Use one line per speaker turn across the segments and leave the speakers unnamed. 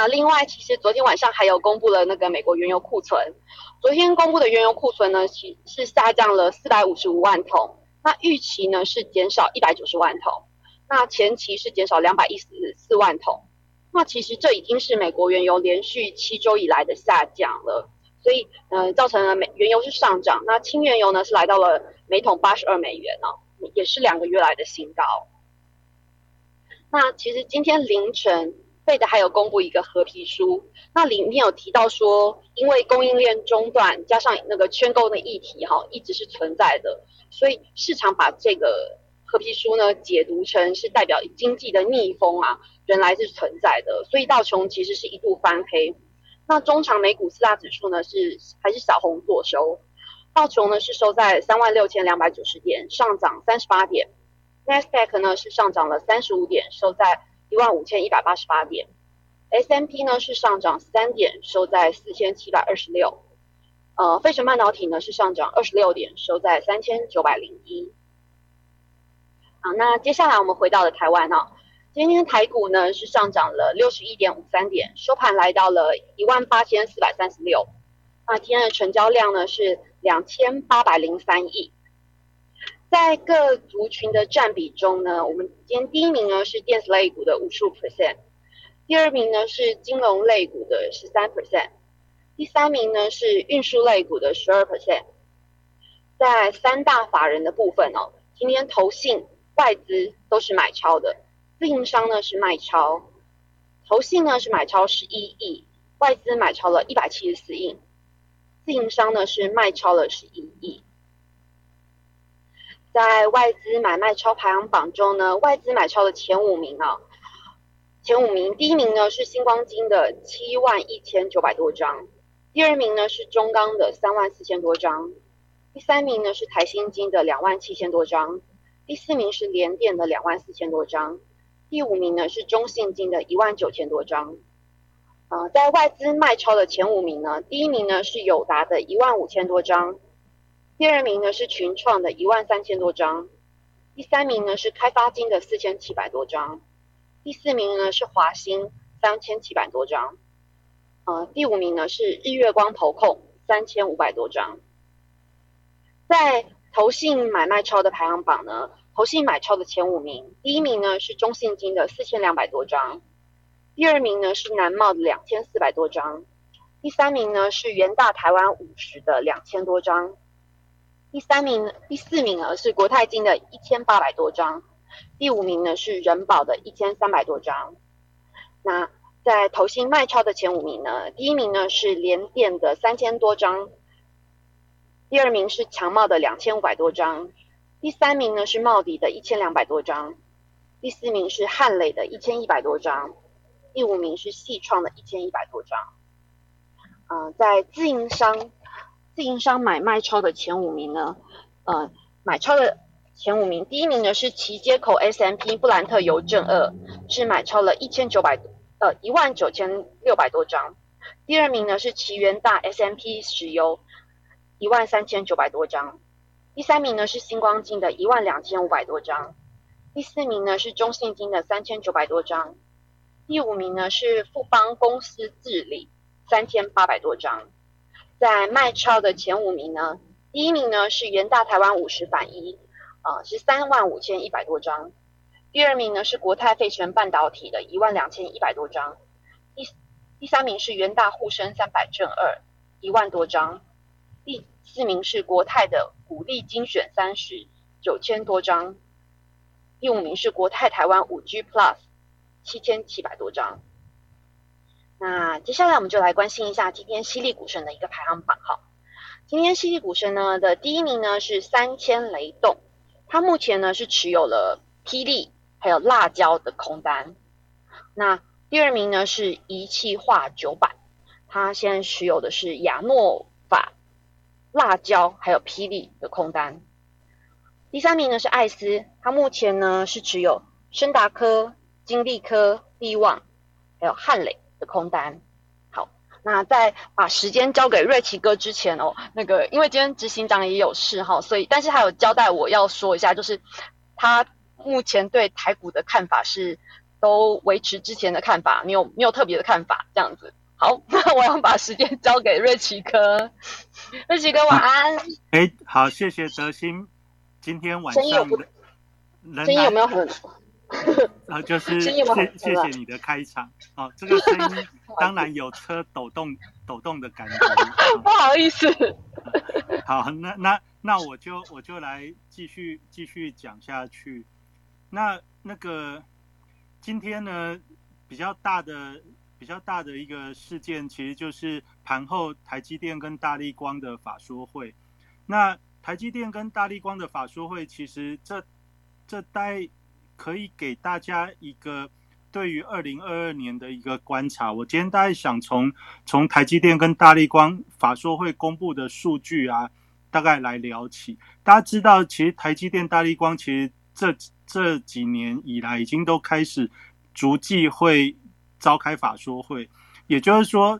那另外，其实昨天晚上还有公布了那个美国原油库存，昨天公布的原油库存呢，其是下降了四百五十五万桶，那预期呢是减少一百九十万桶，那前期是减少两百一十四万桶，那其实这已经是美国原油连续七周以来的下降了，所以嗯，造成了美原油是上涨，那轻原油呢是来到了每桶八十二美元呢，也是两个月来的新高。那其实今天凌晨。费的还有公布一个合皮书，那里面有提到说，因为供应链中断加上那个圈购的议题哈，一直是存在的，所以市场把这个合皮书呢解读成是代表经济的逆风啊，原来是存在的，所以道琼其实是一度翻黑，那中长美股四大指数呢是还是小红做收，道琼呢是收在三万六千两百九十点，上涨三十八点，n e s d a q 呢是上涨了三十五点，收在。一万五千一百八十八点，S M P 呢是上涨三点，收在四千七百二十六。呃，费城半导体呢是上涨二十六点，收在三千九百零一。好，那接下来我们回到了台湾啊，今天台股呢是上涨了六十一点五三点，收盘来到了一万八千四百三十六。那今天的成交量呢是两千八百零三亿。在各族群的占比中呢，我们今天第一名呢是电子类股的五十五 percent，第二名呢是金融类股的十三 percent，第三名呢是运输类股的十二 percent。在三大法人的部分哦，今天投信、外资都是买超的，自营商呢是卖超，投信呢是买超十一亿，外资买超了一百七十四亿，自营商呢是卖超了十一亿。在外资买卖超排行榜中呢，外资买超的前五名啊，前五名，第一名呢是星光金的七万一千九百多张，第二名呢是中钢的三万四千多张，第三名呢是台新金的两万七千多张，第四名是联电的两万四千多张，第五名呢是中信金的一万九千多张。啊，在外资卖超的前五名呢，第一名呢是友达的一万五千多张。第二名呢是群创的一万三千多张，第三名呢是开发金的四千七百多张，第四名呢是华兴三千七百多张，呃，第五名呢是日月光投控三千五百多张。在投信买卖超的排行榜呢，投信买超的前五名，第一名呢是中信金的四千两百多张，第二名呢是南茂的两千四百多张，第三名呢是元大台湾五十的两千多张。第三名、第四名呢是国泰金的一千八百多张，第五名呢是人保的一千三百多张。那在投信卖超的前五名呢，第一名呢是联电的三千多张，第二名是强茂的两千五百多张，第三名呢是茂迪的一千两百多张，第四名是汉磊的一千一百多张，第五名是细创的一千一百多张。嗯，在自营商。自营商买卖超的前五名呢？呃，买超的前五名，第一名呢是旗街口 S M P 布兰特邮政二，是买超了一千九百呃一万九千六百多张。第二名呢是奇源大 S M P 石油一万三千九百多张。第三名呢是星光金的一万两千五百多张。第四名呢是中信金的三千九百多张。第五名呢是富邦公司治理三千八百多张。在卖超的前五名呢，第一名呢是元大台湾五十反一，啊是三万五千一百多张。第二名呢是国泰费城半导体的一万两千一百多张。第第三名是元大沪深三百正二一万多张。第四名是国泰的股利精选三十九千多张。第五名是国泰台湾五 G Plus 七千七百多张。那接下来我们就来关心一下今天犀利股神的一个排行榜哈。今天犀利股神呢的第一名呢是三千雷动，他目前呢是持有了霹雳还有辣椒的空单。那第二名呢是仪器化九百，他现在持有的是亚诺法、辣椒还有霹雳的空单。第三名呢是艾斯，他目前呢是持有深达科、金利科、利旺还有汉磊。的空单，好，那在把时间交给瑞奇哥之前哦，那个因为今天执行长也有事哈，所以但是他有交代我要说一下，就是他目前对台股的看法是都维持之前的看法，你有没有特别的看法，这样子。好，那我要把时间交给瑞奇哥，瑞奇哥晚安。
哎，好，谢谢德兴，今天晚上
声音有没有很？
啊，就是谢谢谢你的开场哦，这个声音当然有车抖动 抖动的感觉，
不好意思。
好，那那那我就我就来继续继续讲下去。那那个今天呢比较大的比较大的一个事件，其实就是盘后台积电跟大力光的法说会。那台积电跟大力光的法说会，其实这这待。可以给大家一个对于二零二二年的一个观察。我今天大概想从从台积电跟大力光法说会公布的数据啊，大概来聊起。大家知道，其实台积电、大力光其实这这几年以来已经都开始逐季会召开法说会，也就是说，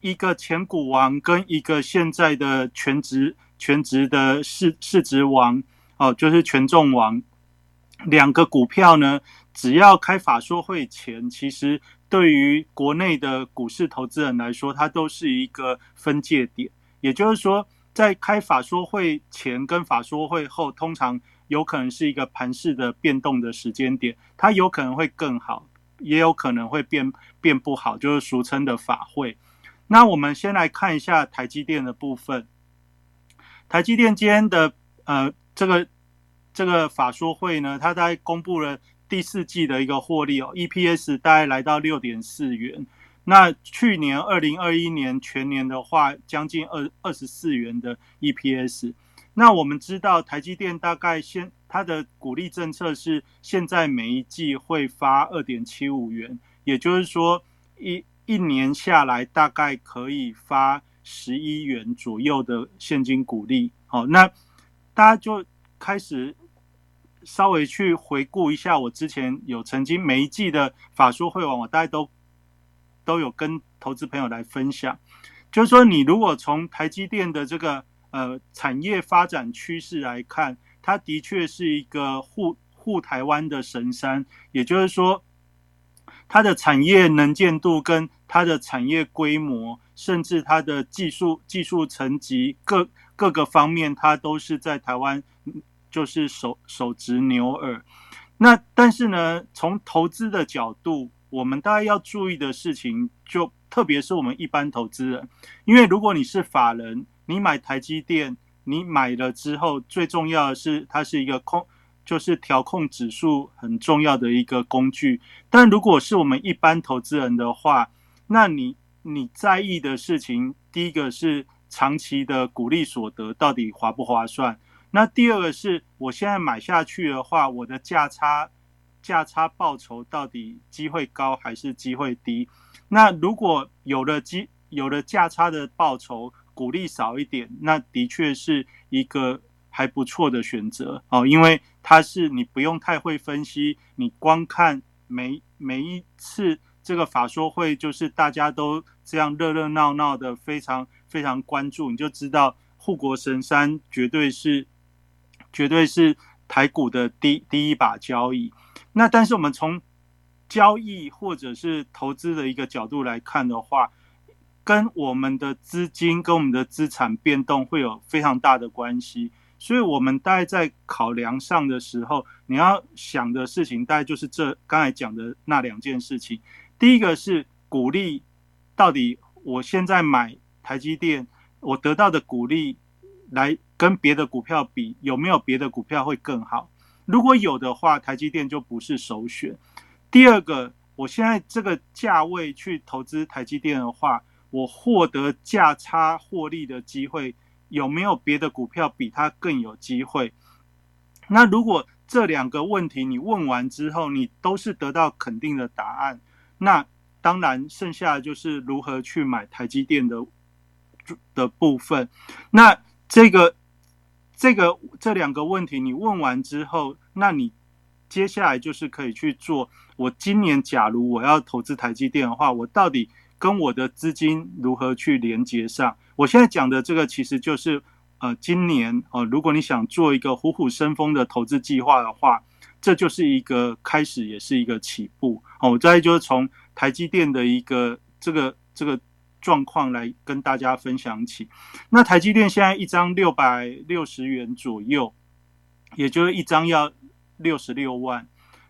一个前股王跟一个现在的全职全职的市市值王哦，就是权重王。两个股票呢，只要开法说会前，其实对于国内的股市投资人来说，它都是一个分界点。也就是说，在开法说会前跟法说会后，通常有可能是一个盘势的变动的时间点，它有可能会更好，也有可能会变变不好，就是俗称的法会。那我们先来看一下台积电的部分。台积电今天的呃这个。这个法说会呢，它在公布了第四季的一个获利哦，EPS 大概来到六点四元。那去年二零二一年全年的话，将近二二十四元的 EPS。那我们知道台积电大概现它的股利政策是现在每一季会发二点七五元，也就是说一一年下来大概可以发十一元左右的现金股利。好，那大家就开始。稍微去回顾一下，我之前有曾经每一季的法说会网，我大概都都有跟投资朋友来分享。就是说，你如果从台积电的这个呃产业发展趋势来看，它的确是一个护护台湾的神山。也就是说，它的产业能见度跟它的产业规模，甚至它的技术技术层级各各个方面，它都是在台湾。就是手手执牛耳，那但是呢，从投资的角度，我们大概要注意的事情，就特别是我们一般投资人，因为如果你是法人，你买台积电，你买了之后，最重要的是它是一个控，就是调控指数很重要的一个工具。但如果是我们一般投资人的话，那你你在意的事情，第一个是长期的股利所得到底划不划算？那第二个是我现在买下去的话，我的价差价差报酬到底机会高还是机会低？那如果有了机有了价差的报酬，鼓励少一点，那的确是一个还不错的选择哦，因为它是你不用太会分析，你光看每每一次这个法说会，就是大家都这样热热闹闹的，非常非常关注，你就知道护国神山绝对是。绝对是台股的第第一把交易。那但是我们从交易或者是投资的一个角度来看的话，跟我们的资金跟我们的资产变动会有非常大的关系。所以，我们大概在考量上的时候，你要想的事情，大概就是这刚才讲的那两件事情。第一个是股利，到底我现在买台积电，我得到的股利。来跟别的股票比，有没有别的股票会更好？如果有的话，台积电就不是首选。第二个，我现在这个价位去投资台积电的话，我获得价差获利的机会有没有别的股票比它更有机会？那如果这两个问题你问完之后，你都是得到肯定的答案，那当然剩下的就是如何去买台积电的的部分。那这个、这个、这两个问题你问完之后，那你接下来就是可以去做。我今年假如我要投资台积电的话，我到底跟我的资金如何去连接上？我现在讲的这个其实就是呃，今年哦，如果你想做一个虎虎生风的投资计划的话，这就是一个开始，也是一个起步。哦，再就是从台积电的一个这个这个状况来跟大家分享起。那台积电现在一张六百六十元左右，也就是一张要六十六万。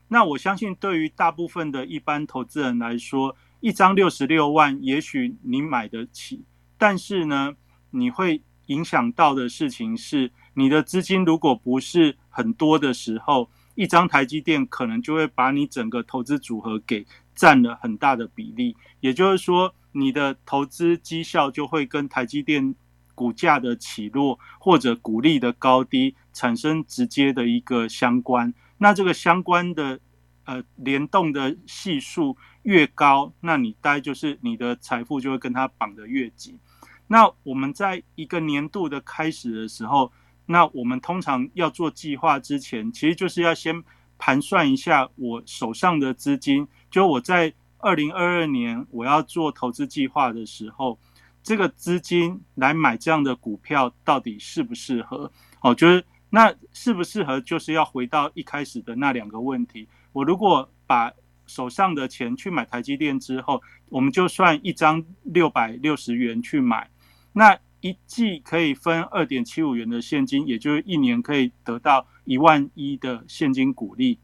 那我相信，对于大部分的一般投资人来说，一张六十六万，也许你买得起，但是呢，你会影响到的事情是，你的资金如果不是很多的时候，一张台积电可能就会把你整个投资组合给占了很大的比例。也就是说，你的投资绩效就会跟台积电股价的起落或者股利的高低产生直接的一个相关。那这个相关的呃联动的系数越高，那你大概就是你的财富就会跟它绑得越紧。那我们在一个年度的开始的时候，那我们通常要做计划之前，其实就是要先盘算一下我手上的资金，就我在二零二二年我要做投资计划的时候，这个资金来买这样的股票到底适不适合？哦，就是。那适不适合，就是要回到一开始的那两个问题。我如果把手上的钱去买台积电之后，我们就算一张六百六十元去买，那一季可以分二点七五元的现金，也就是一年可以得到一万一的现金股利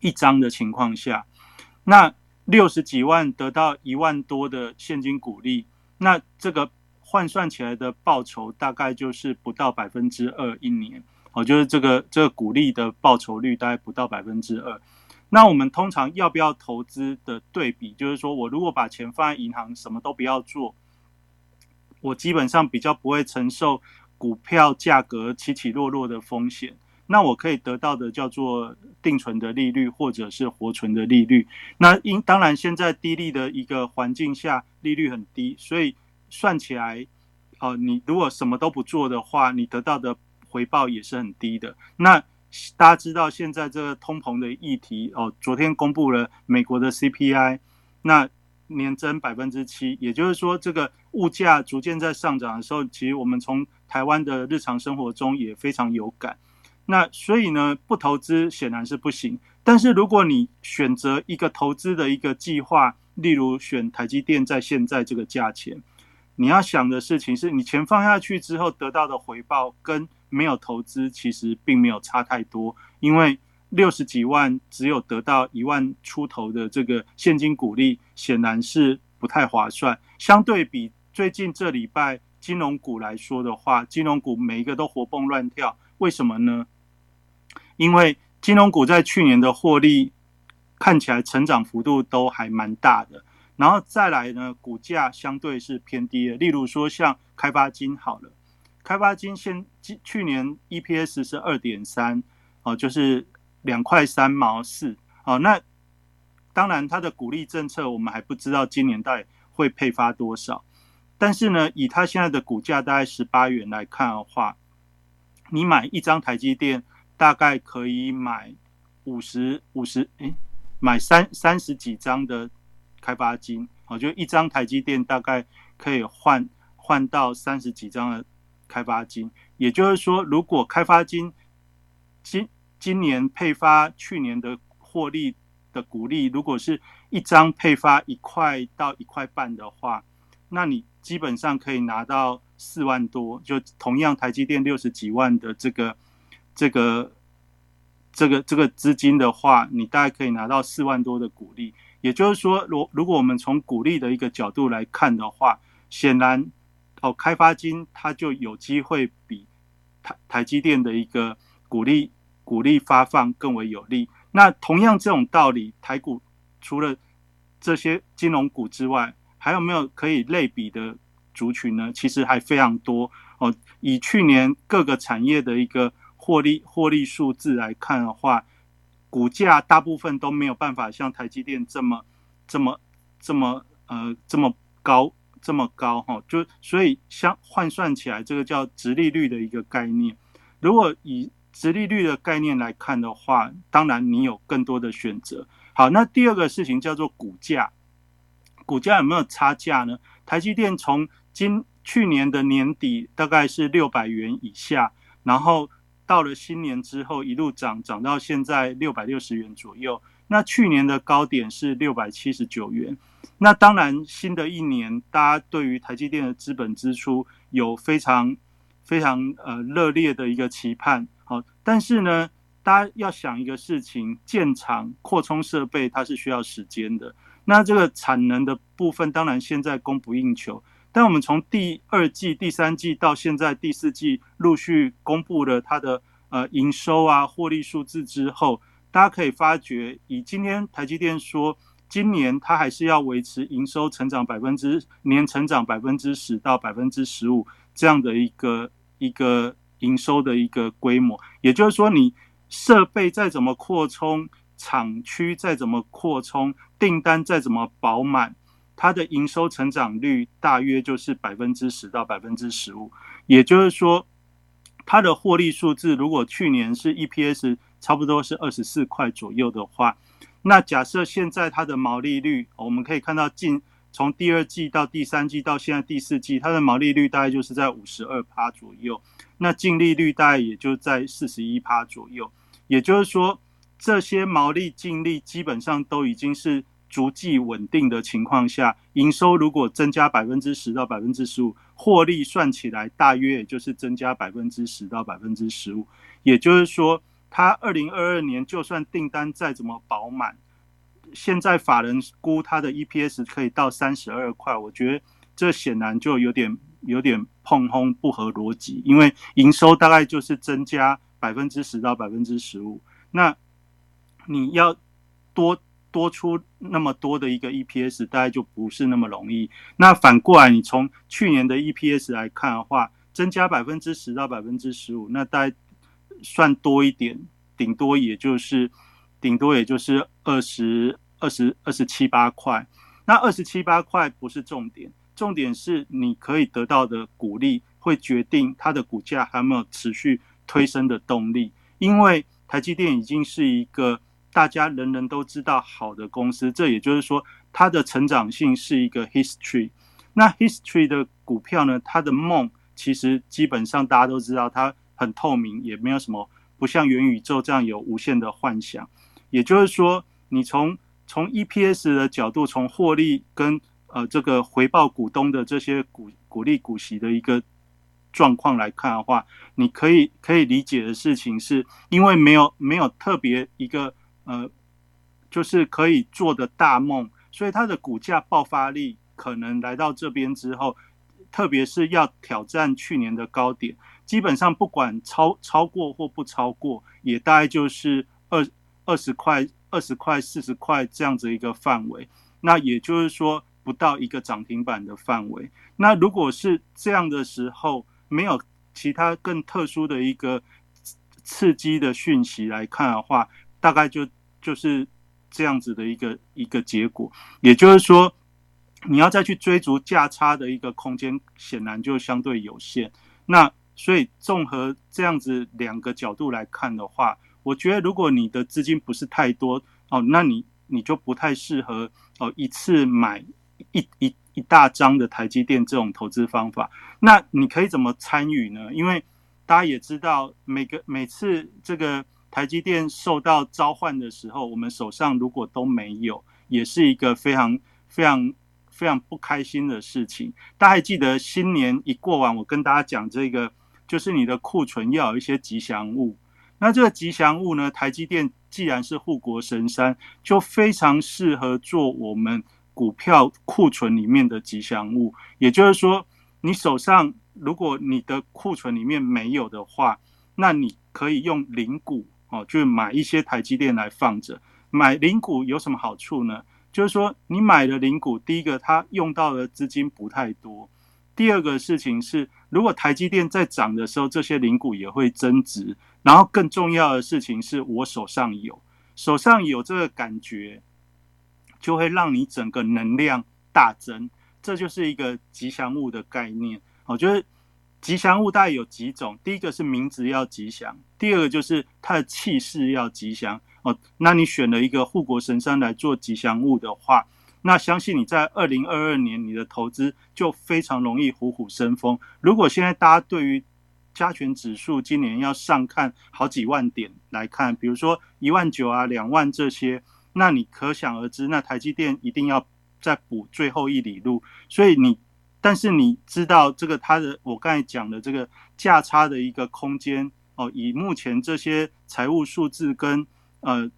一张的情况下，那六十几万得到一万多的现金股利，那这个换算起来的报酬大概就是不到百分之二一年。哦，就是这个这个股利的报酬率大概不到百分之二。那我们通常要不要投资的对比，就是说我如果把钱放在银行，什么都不要做，我基本上比较不会承受股票价格起起落落的风险。那我可以得到的叫做定存的利率或者是活存的利率。那因当然现在低利的一个环境下，利率很低，所以算起来，哦，你如果什么都不做的话，你得到的。回报也是很低的。那大家知道现在这个通膨的议题哦，昨天公布了美国的 CPI，那年增百分之七，也就是说这个物价逐渐在上涨的时候，其实我们从台湾的日常生活中也非常有感。那所以呢，不投资显然是不行。但是如果你选择一个投资的一个计划，例如选台积电在现在这个价钱，你要想的事情是你钱放下去之后得到的回报跟。没有投资，其实并没有差太多，因为六十几万只有得到一万出头的这个现金股利，显然是不太划算。相对比最近这礼拜金融股来说的话，金融股每一个都活蹦乱跳，为什么呢？因为金融股在去年的获利看起来成长幅度都还蛮大的，然后再来呢，股价相对是偏低的，例如说像开发金好了。开发金现去年 EPS 是二点三哦，就是两块三毛四哦。那当然，它的鼓励政策我们还不知道今年到底会配发多少。但是呢，以它现在的股价大概十八元来看的话，你买一张台积电大概可以买五十五十诶，买三三十几张的开发金哦，就一张台积电大概可以换换到三十几张的。开发金，也就是说，如果开发金今今年配发去年的获利的股利，如果是一张配发一块到一块半的话，那你基本上可以拿到四万多。就同样台积电六十几万的这个这个这个这个资金的话，你大概可以拿到四万多的股利。也就是说，如如果我们从股利的一个角度来看的话，显然。哦，开发金它就有机会比台台积电的一个鼓励鼓励发放更为有利。那同样这种道理，台股除了这些金融股之外，还有没有可以类比的族群呢？其实还非常多哦。以去年各个产业的一个获利获利数字来看的话，股价大部分都没有办法像台积电这么这么这么呃这么高。这么高哈，就所以相换算起来，这个叫直利率的一个概念。如果以直利率的概念来看的话，当然你有更多的选择。好，那第二个事情叫做股价，股价有没有差价呢？台积电从今去年的年底大概是六百元以下，然后到了新年之后一路涨，涨到现在六百六十元左右。那去年的高点是六百七十九元。那当然，新的一年大家对于台积电的资本支出有非常非常呃热烈的一个期盼。好，但是呢，大家要想一个事情，建厂扩充设备它是需要时间的。那这个产能的部分，当然现在供不应求。但我们从第二季、第三季到现在第四季陆续公布了它的呃营收啊、获利数字之后。大家可以发觉，以今天台积电说，今年它还是要维持营收成长百分之年成长百分之十到百分之十五这样的一个一个营收的一个规模。也就是说，你设备再怎么扩充，厂区再怎么扩充，订单再怎么饱满，它的营收成长率大约就是百分之十到百分之十五。也就是说，它的获利数字如果去年是 EPS。差不多是二十四块左右的话，那假设现在它的毛利率，我们可以看到近从第二季到第三季到现在第四季，它的毛利率大概就是在五十二趴左右，那净利率大概也就在四十一趴左右。也就是说，这些毛利净利基本上都已经是逐季稳定的情况下，营收如果增加百分之十到百分之十五，获利算起来大约也就是增加百分之十到百分之十五。也就是说。它二零二二年就算订单再怎么饱满，现在法人估它的 EPS 可以到三十二块，我觉得这显然就有点有点碰轰不合逻辑，因为营收大概就是增加百分之十到百分之十五，那你要多多出那么多的一个 EPS，大概就不是那么容易。那反过来，你从去年的 EPS 来看的话，增加百分之十到百分之十五，那大概。算多一点，顶多也就是顶多也就是二十二十二十七八块。那二十七八块不是重点，重点是你可以得到的股利会决定它的股价还有没有持续推升的动力。因为台积电已经是一个大家人人都知道好的公司，这也就是说它的成长性是一个 history。那 history 的股票呢，它的梦其实基本上大家都知道它。很透明，也没有什么不像元宇宙这样有无限的幻想。也就是说，你从从 EPS 的角度，从获利跟呃这个回报股东的这些股股利股息的一个状况来看的话，你可以可以理解的事情是，因为没有没有特别一个呃，就是可以做的大梦，所以它的股价爆发力可能来到这边之后，特别是要挑战去年的高点。基本上不管超超过或不超过，也大概就是二二十块、二十块、四十块这样子一个范围。那也就是说，不到一个涨停板的范围。那如果是这样的时候，没有其他更特殊的一个刺激的讯息来看的话，大概就就是这样子的一个一个结果。也就是说，你要再去追逐价差的一个空间，显然就相对有限。那所以，综合这样子两个角度来看的话，我觉得如果你的资金不是太多哦，那你你就不太适合哦一次买一一一大张的台积电这种投资方法。那你可以怎么参与呢？因为大家也知道，每个每次这个台积电受到召唤的时候，我们手上如果都没有，也是一个非常非常。非常不开心的事情。大家还记得新年一过完，我跟大家讲这个，就是你的库存要有一些吉祥物。那这个吉祥物呢，台积电既然是护国神山，就非常适合做我们股票库存里面的吉祥物。也就是说，你手上如果你的库存里面没有的话，那你可以用零股哦，就买一些台积电来放着。买零股有什么好处呢？就是说，你买的零股，第一个它用到的资金不太多；第二个事情是，如果台积电在涨的时候，这些零股也会增值。然后更重要的事情是我手上有，手上有这个感觉，就会让你整个能量大增。这就是一个吉祥物的概念。我觉得吉祥物大概有几种，第一个是名字要吉祥，第二个就是它的气势要吉祥。哦，那你选了一个护国神山来做吉祥物的话，那相信你在二零二二年你的投资就非常容易虎虎生风。如果现在大家对于加权指数今年要上看好几万点来看，比如说一万九啊、两万这些，那你可想而知，那台积电一定要再补最后一里路。所以你，但是你知道这个它的我刚才讲的这个价差的一个空间哦，以目前这些财务数字跟呃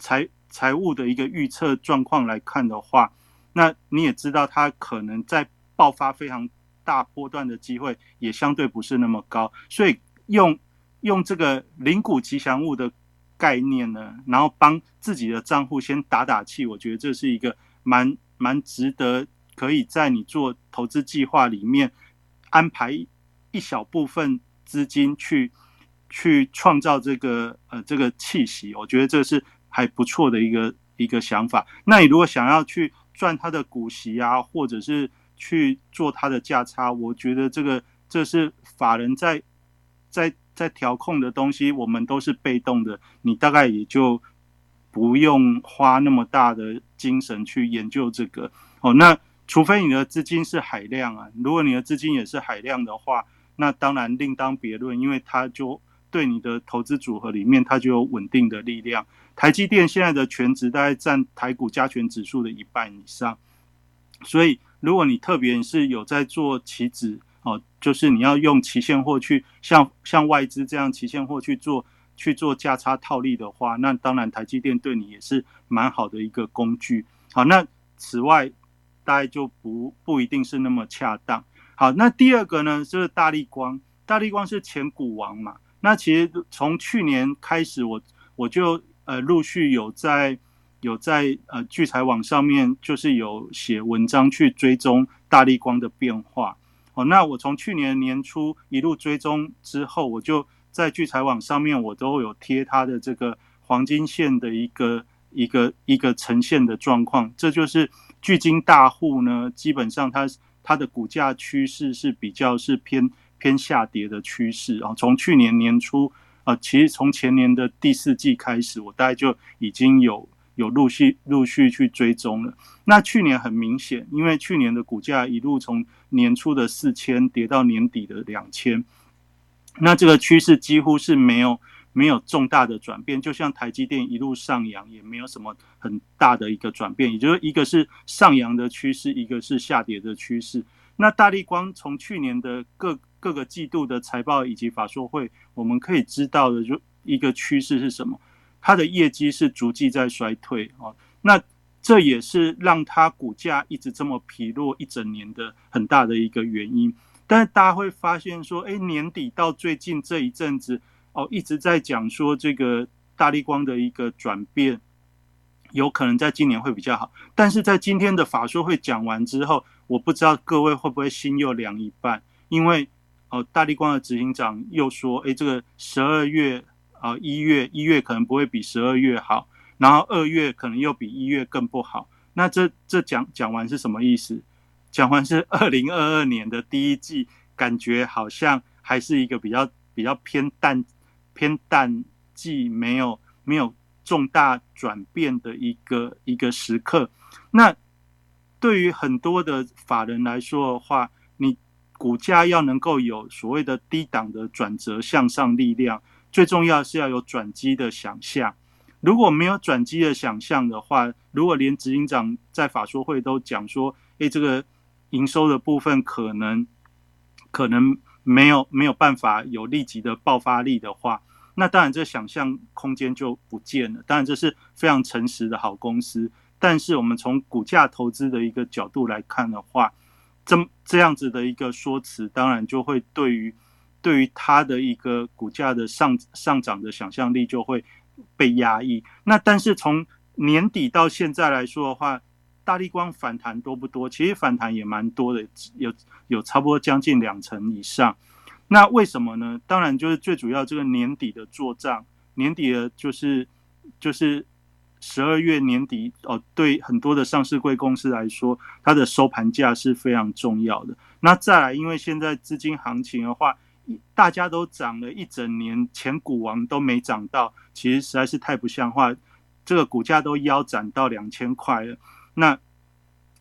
财财务的一个预测状况来看的话，那你也知道它可能在爆发非常。大波段的机会也相对不是那么高，所以用用这个零股吉祥物的概念呢，然后帮自己的账户先打打气，我觉得这是一个蛮蛮值得可以在你做投资计划里面安排一小部分资金去去创造这个呃这个气息，我觉得这是还不错的一个一个想法。那你如果想要去赚它的股息啊，或者是去做它的价差，我觉得这个这是法人在在在调控的东西，我们都是被动的，你大概也就不用花那么大的精神去研究这个哦。那除非你的资金是海量啊，如果你的资金也是海量的话，那当然另当别论，因为它就对你的投资组合里面它就有稳定的力量。台积电现在的全值大概占台股加权指数的一半以上，所以。如果你特别是有在做期指哦，就是你要用期现货去像像外资这样期现货去做去做价差套利的话，那当然台积电对你也是蛮好的一个工具。好，那此外大概就不不一定是那么恰当。好，那第二个呢就是大力光，大力光是前股王嘛。那其实从去年开始，我我就呃陆续有在。有在呃聚财网上面，就是有写文章去追踪大力光的变化。哦，那我从去年年初一路追踪之后，我就在聚财网上面，我都有贴它的这个黄金线的一个一个一个呈现的状况。这就是巨金大户呢，基本上它它的股价趋势是比较是偏偏下跌的趋势啊。从去年年初啊，其实从前年的第四季开始，我大概就已经有。有陆续陆续去追踪了。那去年很明显，因为去年的股价一路从年初的四千跌到年底的两千，那这个趋势几乎是没有没有重大的转变。就像台积电一路上扬，也没有什么很大的一个转变，也就是一个是上扬的趋势，一个是下跌的趋势。那大力光从去年的各各个季度的财报以及法说会，我们可以知道的就一个趋势是什么？它的业绩是逐季在衰退哦，那这也是让它股价一直这么疲弱一整年的很大的一个原因。但是大家会发现说，哎，年底到最近这一阵子哦，一直在讲说这个大力光的一个转变，有可能在今年会比较好。但是在今天的法说会讲完之后，我不知道各位会不会心又凉一半，因为哦，大力光的执行长又说，哎，这个十二月。啊，一月一月可能不会比十二月好，然后二月可能又比一月更不好。那这这讲讲完是什么意思？讲完是二零二二年的第一季，感觉好像还是一个比较比较偏淡偏淡季，没有没有重大转变的一个一个时刻。那对于很多的法人来说的话，你股价要能够有所谓的低档的转折向上力量。最重要是要有转机的想象，如果没有转机的想象的话，如果连执行长在法说会都讲说，诶，这个营收的部分可能可能没有没有办法有立即的爆发力的话，那当然这想象空间就不见了。当然这是非常诚实的好公司，但是我们从股价投资的一个角度来看的话，这这样子的一个说辞，当然就会对于。对于它的一个股价的上上涨的想象力就会被压抑。那但是从年底到现在来说的话，大力光反弹多不多？其实反弹也蛮多的，有有差不多将近两成以上。那为什么呢？当然就是最主要这个年底的做账，年底的就是就是十二月年底哦，对很多的上市贵公司来说，它的收盘价是非常重要的。那再来，因为现在资金行情的话，大家都涨了一整年，前股王都没涨到，其实实在是太不像话。这个股价都腰斩到两千块了，那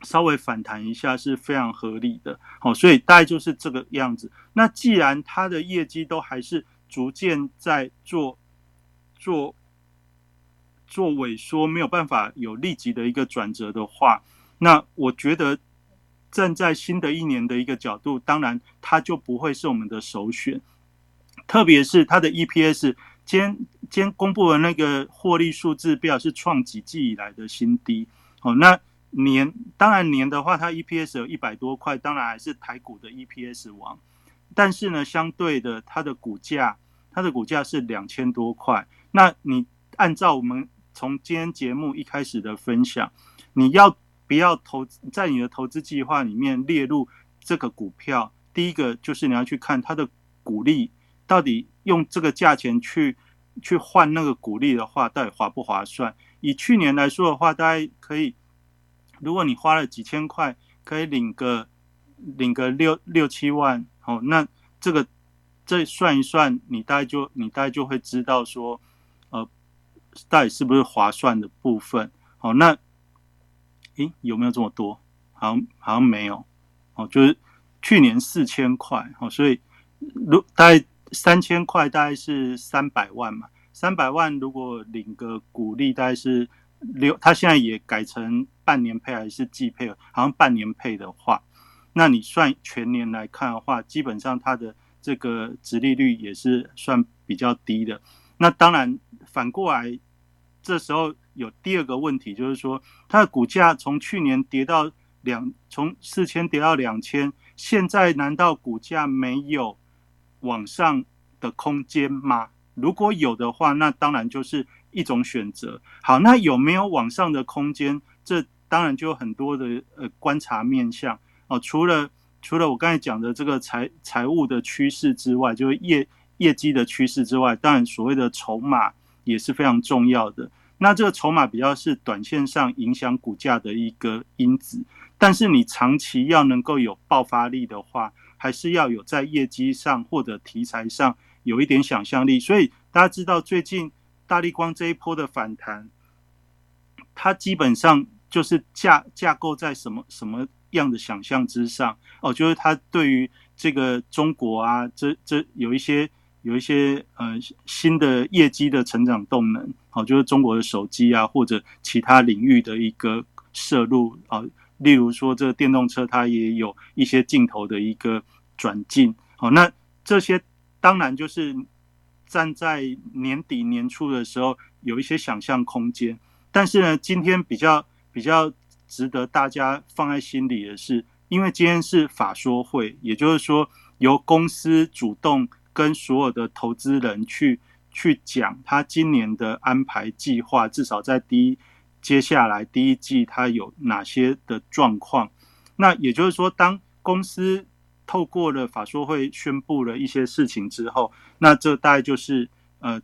稍微反弹一下是非常合理的。好，所以大概就是这个样子。那既然它的业绩都还是逐渐在做做做萎缩，没有办法有立即的一个转折的话，那我觉得。站在新的一年的一个角度，当然它就不会是我们的首选，特别是它的 EPS，今天今天公布的那个获利数字表是创几季以来的新低。哦，那年当然年的话，它 EPS 有一百多块，当然还是台股的 EPS 王。但是呢，相对的，它的股价，它的股价是两千多块。那你按照我们从今天节目一开始的分享，你要。不要投在你的投资计划里面列入这个股票。第一个就是你要去看它的股利到底用这个价钱去去换那个股利的话，到底划不划算？以去年来说的话，大概可以，如果你花了几千块，可以领个领个六六七万，好，那这个这算一算，你大概就你大概就会知道说，呃，到底是不是划算的部分？好，那。诶，有没有这么多？好像好像没有哦，就是去年四千块哦，所以如大概三千块，大概是三百万嘛。三百万如果领个股利，大概是六，他现在也改成半年配还是季配？好像半年配的话，那你算全年来看的话，基本上它的这个值利率也是算比较低的。那当然反过来，这时候。有第二个问题，就是说它的股价从去年跌到两，从四千跌到两千，现在难道股价没有往上的空间吗？如果有的话，那当然就是一种选择。好，那有没有往上的空间？这当然就有很多的呃观察面向哦。除了除了我刚才讲的这个财财务的趋势之外，就是业业绩的趋势之外，当然所谓的筹码也是非常重要的。那这个筹码比较是短线上影响股价的一个因子，但是你长期要能够有爆发力的话，还是要有在业绩上或者题材上有一点想象力。所以大家知道最近大力光这一波的反弹，它基本上就是架架构在什么什么样的想象之上？哦，就是它对于这个中国啊，这这有一些。有一些呃新的业绩的成长动能，好，就是中国的手机啊，或者其他领域的一个摄入啊，例如说这个电动车，它也有一些镜头的一个转进，好，那这些当然就是站在年底年初的时候有一些想象空间，但是呢，今天比较比较值得大家放在心里的是，因为今天是法说会，也就是说由公司主动。跟所有的投资人去去讲他今年的安排计划，至少在第一接下来第一季他有哪些的状况。那也就是说，当公司透过了法说会宣布了一些事情之后，那这大概就是呃，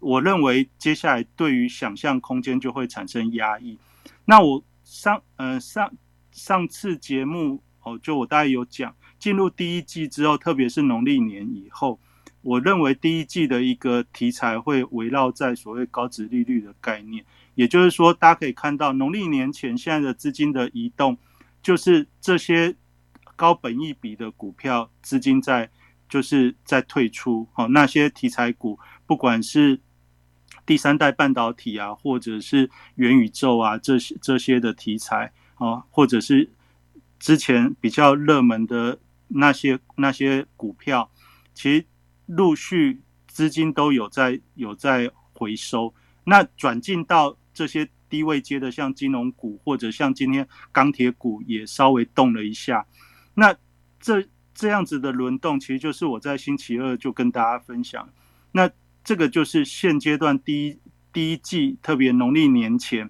我认为接下来对于想象空间就会产生压抑。那我上呃上上次节目哦，就我大概有讲进入第一季之后，特别是农历年以后。我认为第一季的一个题材会围绕在所谓高值利率的概念，也就是说，大家可以看到农历年前现在的资金的移动，就是这些高本益比的股票资金在就是在退出。好，那些题材股，不管是第三代半导体啊，或者是元宇宙啊，这些这些的题材啊，或者是之前比较热门的那些那些股票，其实。陆续资金都有在有在回收，那转进到这些低位接的，像金融股或者像今天钢铁股也稍微动了一下。那这这样子的轮动，其实就是我在星期二就跟大家分享。那这个就是现阶段第一第一季，特别农历年前，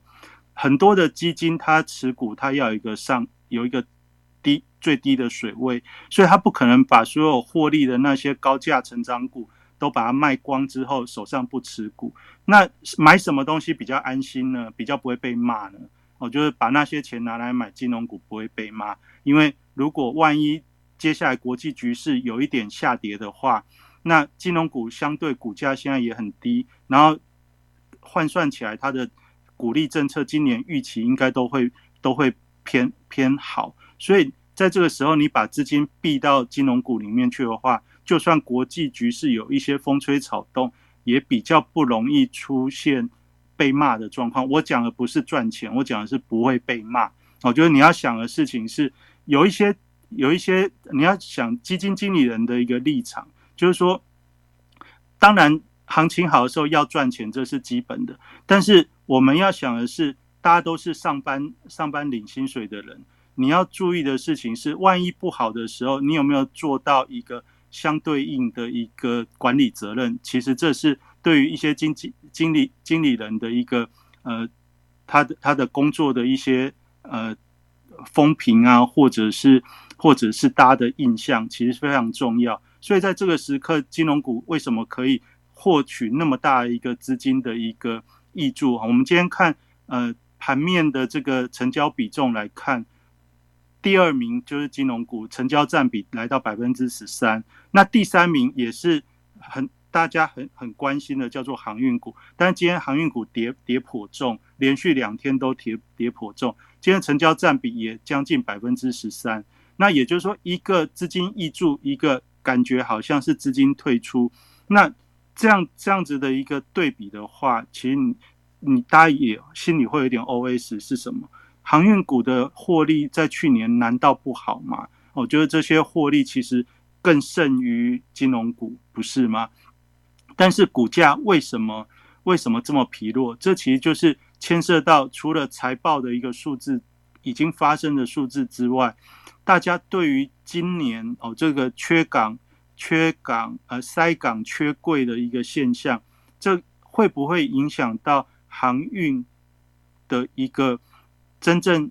很多的基金它持股，它要一个上有一个。低最低的水位，所以它不可能把所有获利的那些高价成长股都把它卖光之后手上不持股。那买什么东西比较安心呢？比较不会被骂呢？哦，就是把那些钱拿来买金融股不会被骂，因为如果万一接下来国际局势有一点下跌的话，那金融股相对股价现在也很低，然后换算起来它的股利政策今年预期应该都会都会。偏偏好，所以在这个时候你把资金避到金融股里面去的话，就算国际局势有一些风吹草动，也比较不容易出现被骂的状况。我讲的不是赚钱，我讲的是不会被骂。我觉得你要想的事情是有一些有一些你要想基金经理人的一个立场，就是说，当然行情好的时候要赚钱，这是基本的，但是我们要想的是。大家都是上班上班领薪水的人，你要注意的事情是，万一不好的时候，你有没有做到一个相对应的一个管理责任？其实这是对于一些经济经理经理人的一个呃，他的他的工作的一些呃风评啊，或者是或者是大家的印象，其实非常重要。所以在这个时刻，金融股为什么可以获取那么大一个资金的一个益助？我们今天看呃。盘面的这个成交比重来看，第二名就是金融股，成交占比来到百分之十三。那第三名也是很大家很很关心的，叫做航运股。但是今天航运股跌跌颇重，连续两天都跌跌颇重。今天成交占比也将近百分之十三。那也就是说，一个资金溢注，一个感觉好像是资金退出。那这样这样子的一个对比的话，其实。你大家也心里会有点 OS 是什么？航运股的获利在去年难道不好吗？我觉得这些获利其实更胜于金融股，不是吗？但是股价为什么为什么这么疲弱？这其实就是牵涉到除了财报的一个数字已经发生的数字之外，大家对于今年哦这个缺港、缺港呃塞港、缺柜的一个现象，这会不会影响到？航运的一个真正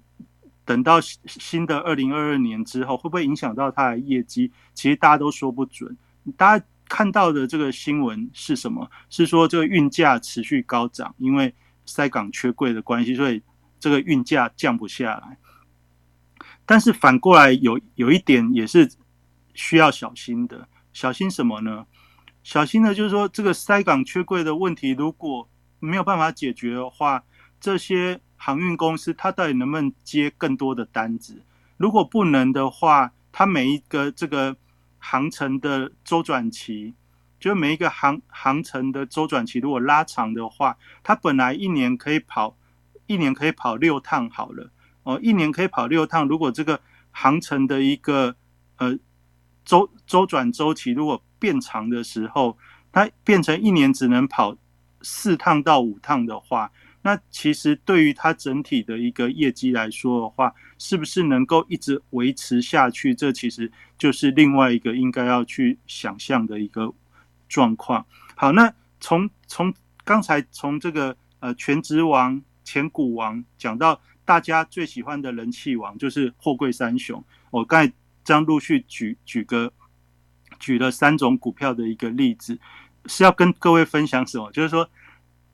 等到新的二零二二年之后，会不会影响到它的业绩？其实大家都说不准。大家看到的这个新闻是什么？是说这个运价持续高涨，因为塞港缺柜的关系，所以这个运价降不下来。但是反过来有有一点也是需要小心的，小心什么呢？小心的就是说这个塞港缺柜的问题，如果没有办法解决的话，这些航运公司它到底能不能接更多的单子？如果不能的话，它每一个这个航程的周转期，就每一个航航程的周转期如果拉长的话，它本来一年可以跑一年可以跑六趟好了哦，一年可以跑六趟。如果这个航程的一个呃周周转周期如果变长的时候，它变成一年只能跑。四趟到五趟的话，那其实对于它整体的一个业绩来说的话，是不是能够一直维持下去？这其实就是另外一个应该要去想象的一个状况。好，那从从刚才从这个呃全职王、前股王讲到大家最喜欢的人气王，就是货柜三雄。我刚才这样陆续举举个举了三种股票的一个例子。是要跟各位分享什么？就是说，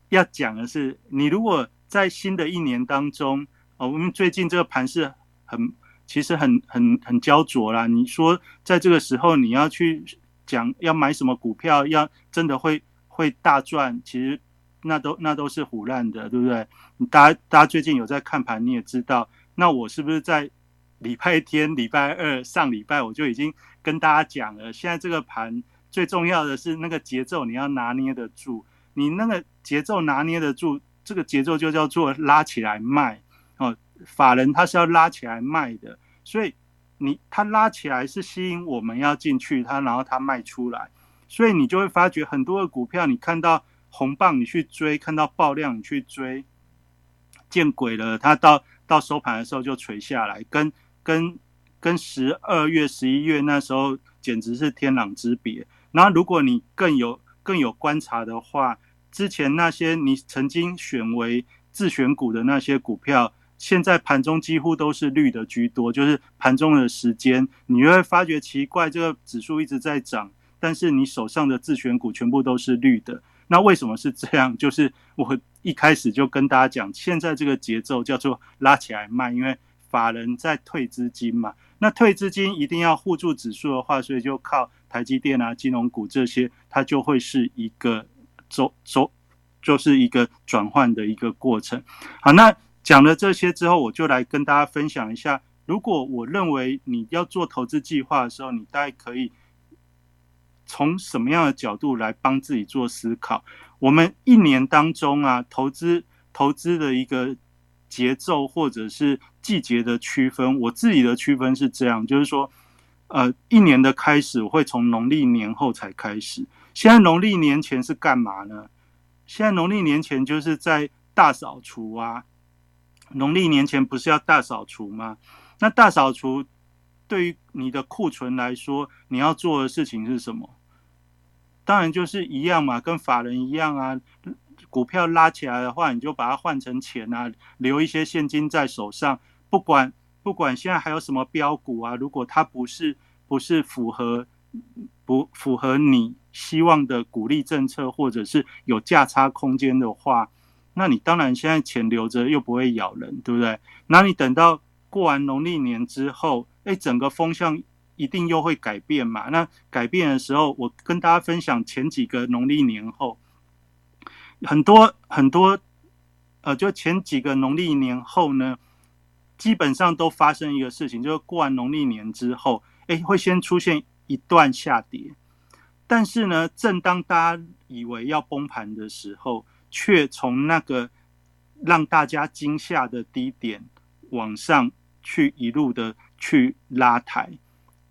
要讲的是，你如果在新的一年当中，哦，我们最近这个盘是很，其实很很很焦灼啦。你说在这个时候你要去讲要买什么股票，要真的会会大赚，其实那都那都是胡乱的，对不对？大家大家最近有在看盘，你也知道，那我是不是在礼拜天、礼拜二、上礼拜我就已经跟大家讲了，现在这个盘。最重要的是那个节奏你要拿捏得住，你那个节奏拿捏得住，这个节奏就叫做拉起来卖哦。法人他是要拉起来卖的，所以你它拉起来是吸引我们要进去，它然后它卖出来，所以你就会发觉很多的股票，你看到红棒你去追，看到爆量你去追，见鬼了，它到到收盘的时候就垂下来，跟跟跟十二月、十一月那时候简直是天壤之别。然后，如果你更有更有观察的话，之前那些你曾经选为自选股的那些股票，现在盘中几乎都是绿的居多。就是盘中的时间，你会发觉奇怪，这个指数一直在涨，但是你手上的自选股全部都是绿的。那为什么是这样？就是我一开始就跟大家讲，现在这个节奏叫做拉起来卖，因为法人在退资金嘛。那退资金一定要护住指数的话，所以就靠台积电啊、金融股这些，它就会是一个走走，就是一个转换的一个过程。好，那讲了这些之后，我就来跟大家分享一下，如果我认为你要做投资计划的时候，你大概可以从什么样的角度来帮自己做思考。我们一年当中啊，投资投资的一个节奏或者是季节的区分，我自己的区分是这样，就是说，呃，一年的开始我会从农历年后才开始。现在农历年前是干嘛呢？现在农历年前就是在大扫除啊！农历年前不是要大扫除吗？那大扫除对于你的库存来说，你要做的事情是什么？当然就是一样嘛，跟法人一样啊。股票拉起来的话，你就把它换成钱啊，留一些现金在手上。不管不管现在还有什么标股啊，如果它不是不是符合不符合你。希望的鼓励政策，或者是有价差空间的话，那你当然现在钱留着又不会咬人，对不对？那你等到过完农历年之后，哎，整个风向一定又会改变嘛。那改变的时候，我跟大家分享前几个农历年后，很多很多，呃，就前几个农历年后呢，基本上都发生一个事情，就是过完农历年之后，哎，会先出现一段下跌。但是呢，正当大家以为要崩盘的时候，却从那个让大家惊吓的低点往上去一路的去拉抬。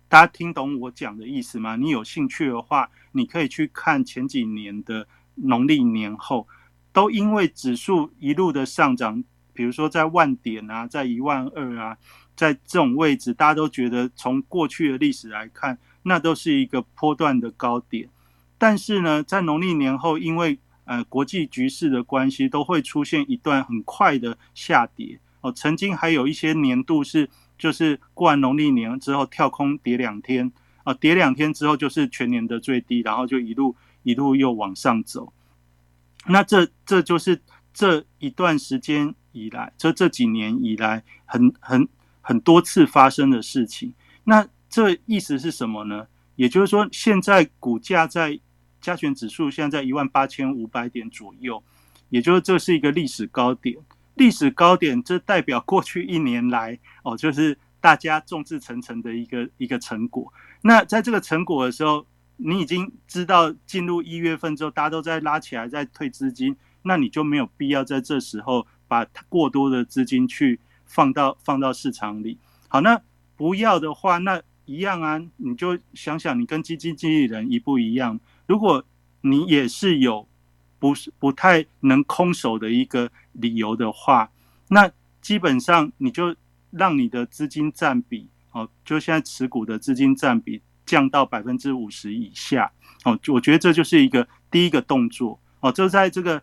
大家听懂我讲的意思吗？你有兴趣的话，你可以去看前几年的农历年后，都因为指数一路的上涨，比如说在万点啊，在一万二啊，在这种位置，大家都觉得从过去的历史来看。那都是一个波段的高点，但是呢，在农历年后，因为呃国际局势的关系，都会出现一段很快的下跌哦。曾经还有一些年度是，就是过完农历年之后跳空跌两天啊，跌两天之后就是全年的最低，然后就一路一路又往上走。那这这就是这一段时间以来，这这几年以来很很很多次发生的事情。那这意思是什么呢？也就是说，现在股价在加权指数现在在一万八千五百点左右，也就是这是一个历史高点。历史高点，这代表过去一年来哦，就是大家众志成城的一个一个成果。那在这个成果的时候，你已经知道进入一月份之后，大家都在拉起来，在退资金，那你就没有必要在这时候把过多的资金去放到放到市场里。好，那不要的话，那一样啊，你就想想，你跟基金经理人一不一样？如果你也是有不是不太能空手的一个理由的话，那基本上你就让你的资金占比哦，就现在持股的资金占比降到百分之五十以下哦。我觉得这就是一个第一个动作哦，就在这个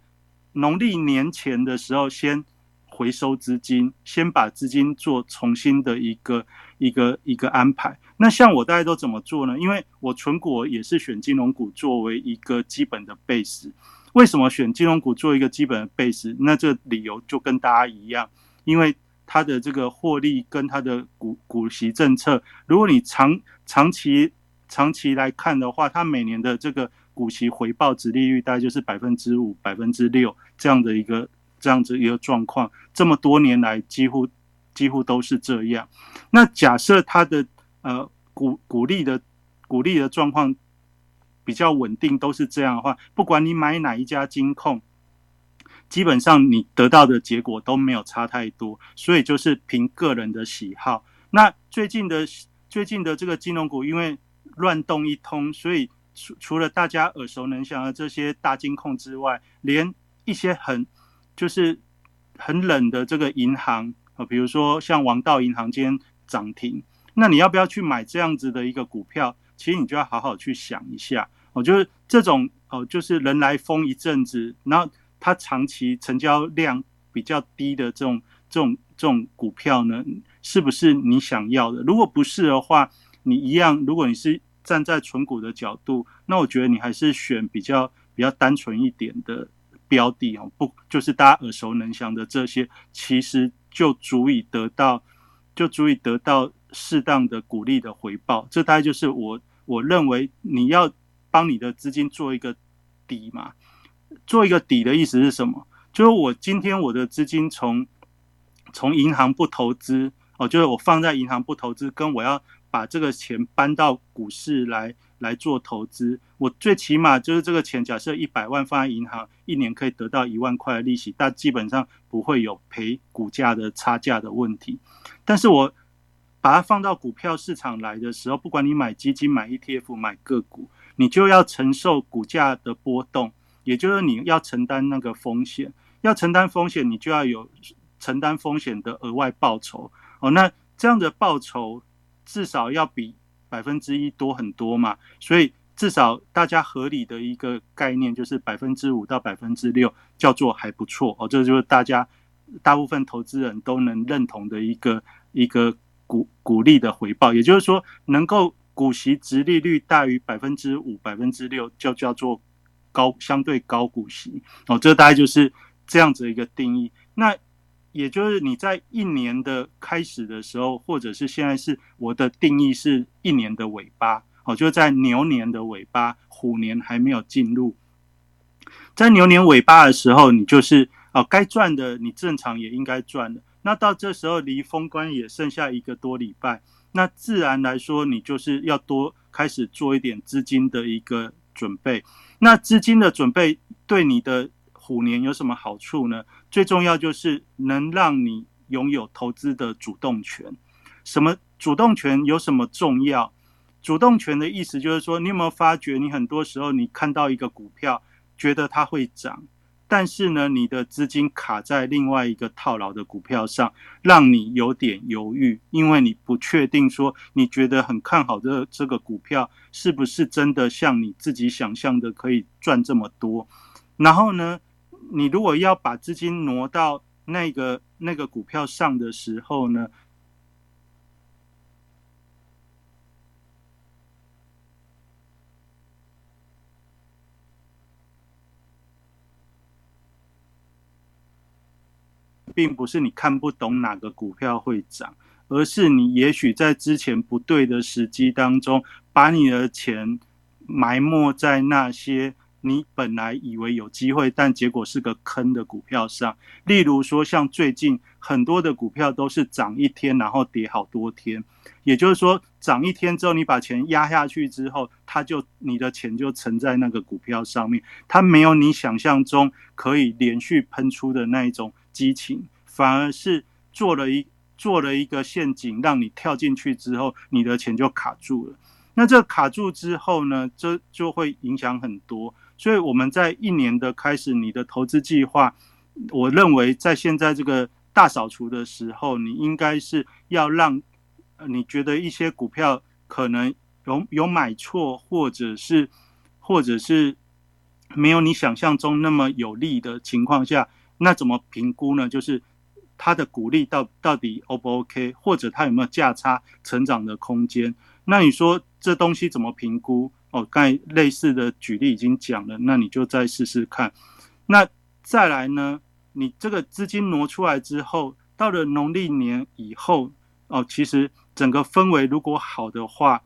农历年前的时候，先回收资金，先把资金做重新的一个。一个一个安排，那像我大家都怎么做呢？因为我存股也是选金融股作为一个基本的 base。为什么选金融股做一个基本的 base？那这理由就跟大家一样，因为它的这个获利跟它的股股息政策，如果你长长期长期来看的话，它每年的这个股息回报值利率大概就是百分之五、百分之六这样的一个这样子一个状况，这么多年来几乎。几乎都是这样。那假设它的呃股股利的股利的状况比较稳定，都是这样的话，不管你买哪一家金控，基本上你得到的结果都没有差太多。所以就是凭个人的喜好。那最近的最近的这个金融股，因为乱动一通，所以除除了大家耳熟能详的这些大金控之外，连一些很就是很冷的这个银行。比如说像王道银行今天涨停，那你要不要去买这样子的一个股票？其实你就要好好去想一下。我觉得这种哦，就是人来疯一阵子，然后它长期成交量比较低的这种这种这种股票呢，是不是你想要的？如果不是的话，你一样。如果你是站在纯股的角度，那我觉得你还是选比较比较单纯一点的标的哦，不就是大家耳熟能详的这些，其实。就足以得到，就足以得到适当的鼓励的回报。这大概就是我我认为你要帮你的资金做一个底嘛。做一个底的意思是什么？就是我今天我的资金从从银行不投资哦，就是我放在银行不投资，跟我要把这个钱搬到股市来来做投资，我最起码就是这个钱，假设一百万放在银行，一年可以得到一万块的利息，但基本上不会有赔股价的差价的问题。但是我把它放到股票市场来的时候，不管你买基金、买 ETF、买个股，你就要承受股价的波动，也就是你要承担那个风险。要承担风险，你就要有承担风险的额外报酬哦。那这样的报酬至少要比百分之一多很多嘛，所以至少大家合理的一个概念就是百分之五到百分之六叫做还不错哦。这就是大家大部分投资人都能认同的一个一个股股利的回报，也就是说能够股息值利率大于百分之五、百分之六，就叫做高相对高股息哦。这大概就是。这样子一个定义，那也就是你在一年的开始的时候，或者是现在是我的定义是一年的尾巴，哦，就在牛年的尾巴，虎年还没有进入，在牛年尾巴的时候，你就是哦，该赚的你正常也应该赚的，那到这时候离封关也剩下一个多礼拜，那自然来说，你就是要多开始做一点资金的一个准备，那资金的准备对你的。虎年有什么好处呢？最重要就是能让你拥有投资的主动权。什么主动权有什么重要？主动权的意思就是说，你有没有发觉，你很多时候你看到一个股票，觉得它会涨，但是呢，你的资金卡在另外一个套牢的股票上，让你有点犹豫，因为你不确定说，你觉得很看好的这个股票是不是真的像你自己想象的可以赚这么多？然后呢？你如果要把资金挪到那个那个股票上的时候呢，并不是你看不懂哪个股票会涨，而是你也许在之前不对的时机当中，把你的钱埋没在那些。你本来以为有机会，但结果是个坑的股票上，例如说像最近很多的股票都是涨一天，然后跌好多天。也就是说，涨一天之后，你把钱压下去之后，它就你的钱就沉在那个股票上面，它没有你想象中可以连续喷出的那一种激情，反而是做了一做了一个陷阱，让你跳进去之后，你的钱就卡住了。那这卡住之后呢，这就会影响很多。所以我们在一年的开始，你的投资计划，我认为在现在这个大扫除的时候，你应该是要让，你觉得一些股票可能有有买错，或者是或者是没有你想象中那么有利的情况下，那怎么评估呢？就是它的股利到到底 O 不 OK，或者它有没有价差成长的空间？那你说这东西怎么评估？哦，刚才类似的举例已经讲了，那你就再试试看。那再来呢？你这个资金挪出来之后，到了农历年以后，哦，其实整个氛围如果好的话，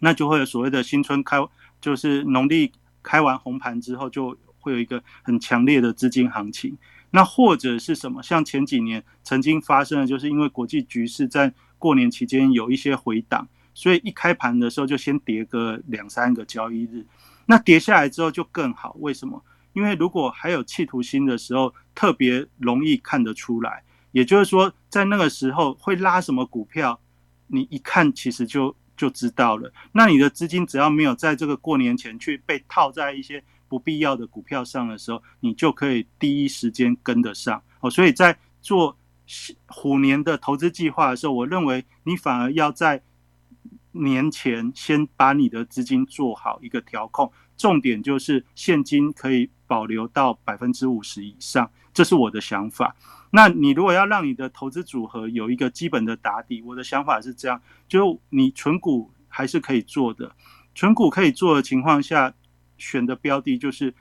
那就会有所谓的新春开，就是农历开完红盘之后，就会有一个很强烈的资金行情。那或者是什么？像前几年曾经发生的，就是因为国际局势在过年期间有一些回档。所以一开盘的时候就先跌个两三个交易日，那跌下来之后就更好。为什么？因为如果还有企图心的时候，特别容易看得出来。也就是说，在那个时候会拉什么股票，你一看其实就就知道了。那你的资金只要没有在这个过年前去被套在一些不必要的股票上的时候，你就可以第一时间跟得上。哦，所以在做虎年的投资计划的时候，我认为你反而要在。年前先把你的资金做好一个调控，重点就是现金可以保留到百分之五十以上，这是我的想法。那你如果要让你的投资组合有一个基本的打底，我的想法是这样：就你存股还是可以做的，存股可以做的情况下，选的标的就是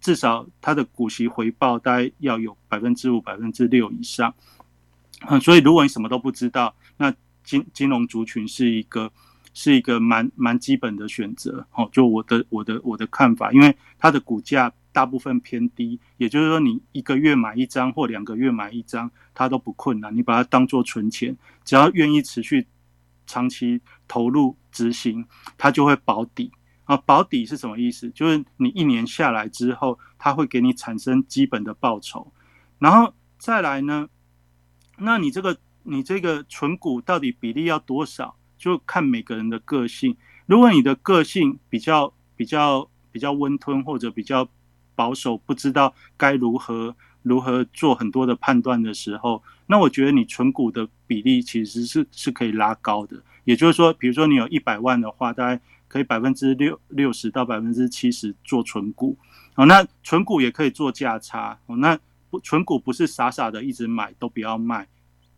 至少它的股息回报大概要有百分之五、百分之六以上。嗯，所以如果你什么都不知道，那金金融族群是一个。是一个蛮蛮基本的选择，哦，就我的我的我的看法，因为它的股价大部分偏低，也就是说你一个月买一张或两个月买一张，它都不困难。你把它当做存钱，只要愿意持续长期投入执行，它就会保底啊。保底是什么意思？就是你一年下来之后，它会给你产生基本的报酬。然后再来呢，那你这个你这个存股到底比例要多少？就看每个人的个性。如果你的个性比较比较比较温吞或者比较保守，不知道该如何如何做很多的判断的时候，那我觉得你存股的比例其实是是可以拉高的。也就是说，比如说你有一百万的话，大概可以百分之六六十到百分之七十做存股。哦，那存股也可以做价差。哦，那不存股不是傻傻的一直买都不要卖。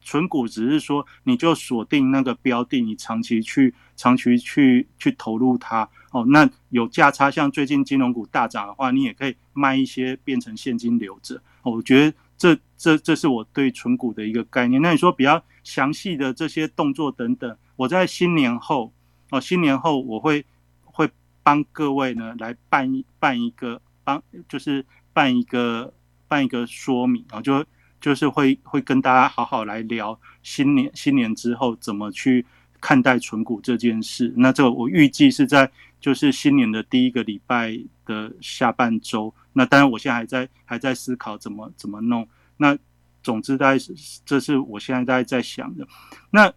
存股只是说，你就锁定那个标的，你长期去、长期去去投入它哦。那有价差，像最近金融股大涨的话，你也可以卖一些，变成现金留着。我觉得这、这、这是我对存股的一个概念。那你说比较详细的这些动作等等，我在新年后哦，新年后我会会帮各位呢来办一办一个帮，就是办一个办一个说明啊，就。就是会会跟大家好好来聊新年新年之后怎么去看待存股这件事。那这个我预计是在就是新年的第一个礼拜的下半周。那当然我现在还在还在思考怎么怎么弄。那总之大概是这是我现在大概在想的。那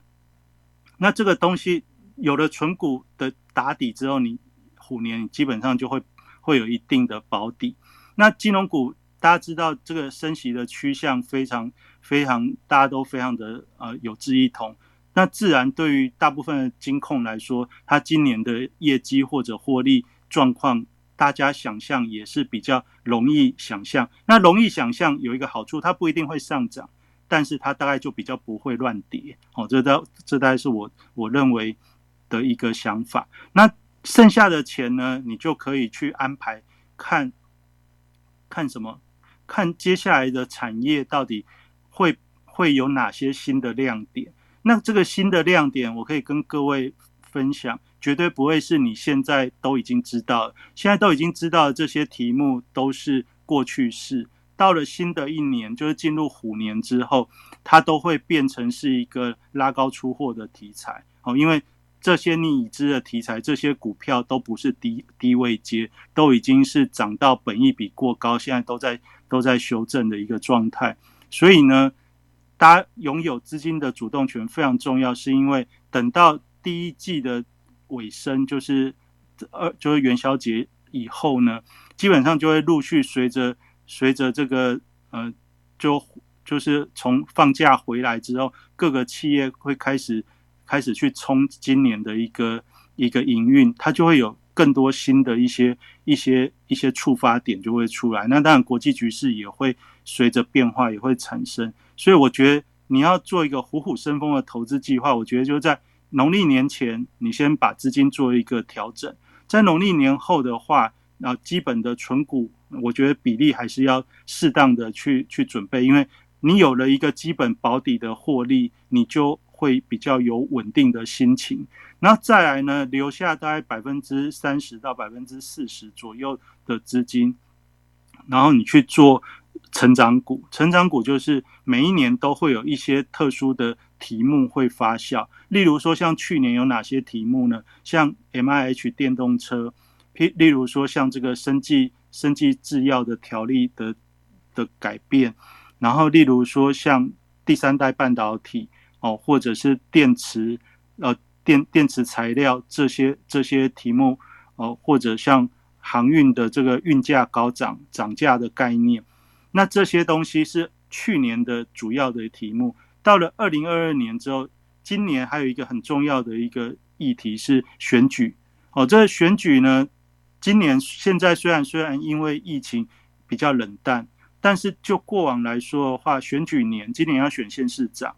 那这个东西有了存股的打底之后，你虎年基本上就会会有一定的保底。那金融股。大家知道这个升息的趋向非常非常，大家都非常的呃有志一同。那自然对于大部分的金控来说，它今年的业绩或者获利状况，大家想象也是比较容易想象。那容易想象有一个好处，它不一定会上涨，但是它大概就比较不会乱跌。哦，这大这大概是我我认为的一个想法。那剩下的钱呢，你就可以去安排看看什么。看接下来的产业到底会会有哪些新的亮点？那这个新的亮点，我可以跟各位分享，绝对不会是你现在都已经知道，现在都已经知道的这些题目都是过去式。到了新的一年，就是进入虎年之后，它都会变成是一个拉高出货的题材。哦，因为。这些你已知的题材，这些股票都不是低低位接，都已经是涨到本益比过高，现在都在都在修正的一个状态。所以呢，大家拥有资金的主动权非常重要，是因为等到第一季的尾声，就是二就是元宵节以后呢，基本上就会陆续随着随着这个呃，就就是从放假回来之后，各个企业会开始。开始去冲今年的一个一个营运，它就会有更多新的一些一些一些触发点就会出来。那当然，国际局势也会随着变化也会产生。所以，我觉得你要做一个虎虎生风的投资计划，我觉得就在农历年前，你先把资金做一个调整。在农历年后的话，那基本的存股，我觉得比例还是要适当的去去准备，因为你有了一个基本保底的获利，你就。会比较有稳定的心情，那再来呢，留下大概百分之三十到百分之四十左右的资金，然后你去做成长股。成长股就是每一年都会有一些特殊的题目会发酵，例如说像去年有哪些题目呢？像 M I H 电动车，譬例如说像这个生技生技制药的条例的的改变，然后例如说像第三代半导体。哦，或者是电池，呃，电电池材料这些这些题目，哦，或者像航运的这个运价高涨涨价的概念，那这些东西是去年的主要的题目。到了二零二二年之后，今年还有一个很重要的一个议题是选举。哦，这个选举呢，今年现在虽然虽然因为疫情比较冷淡，但是就过往来说的话，选举年今年要选县市长。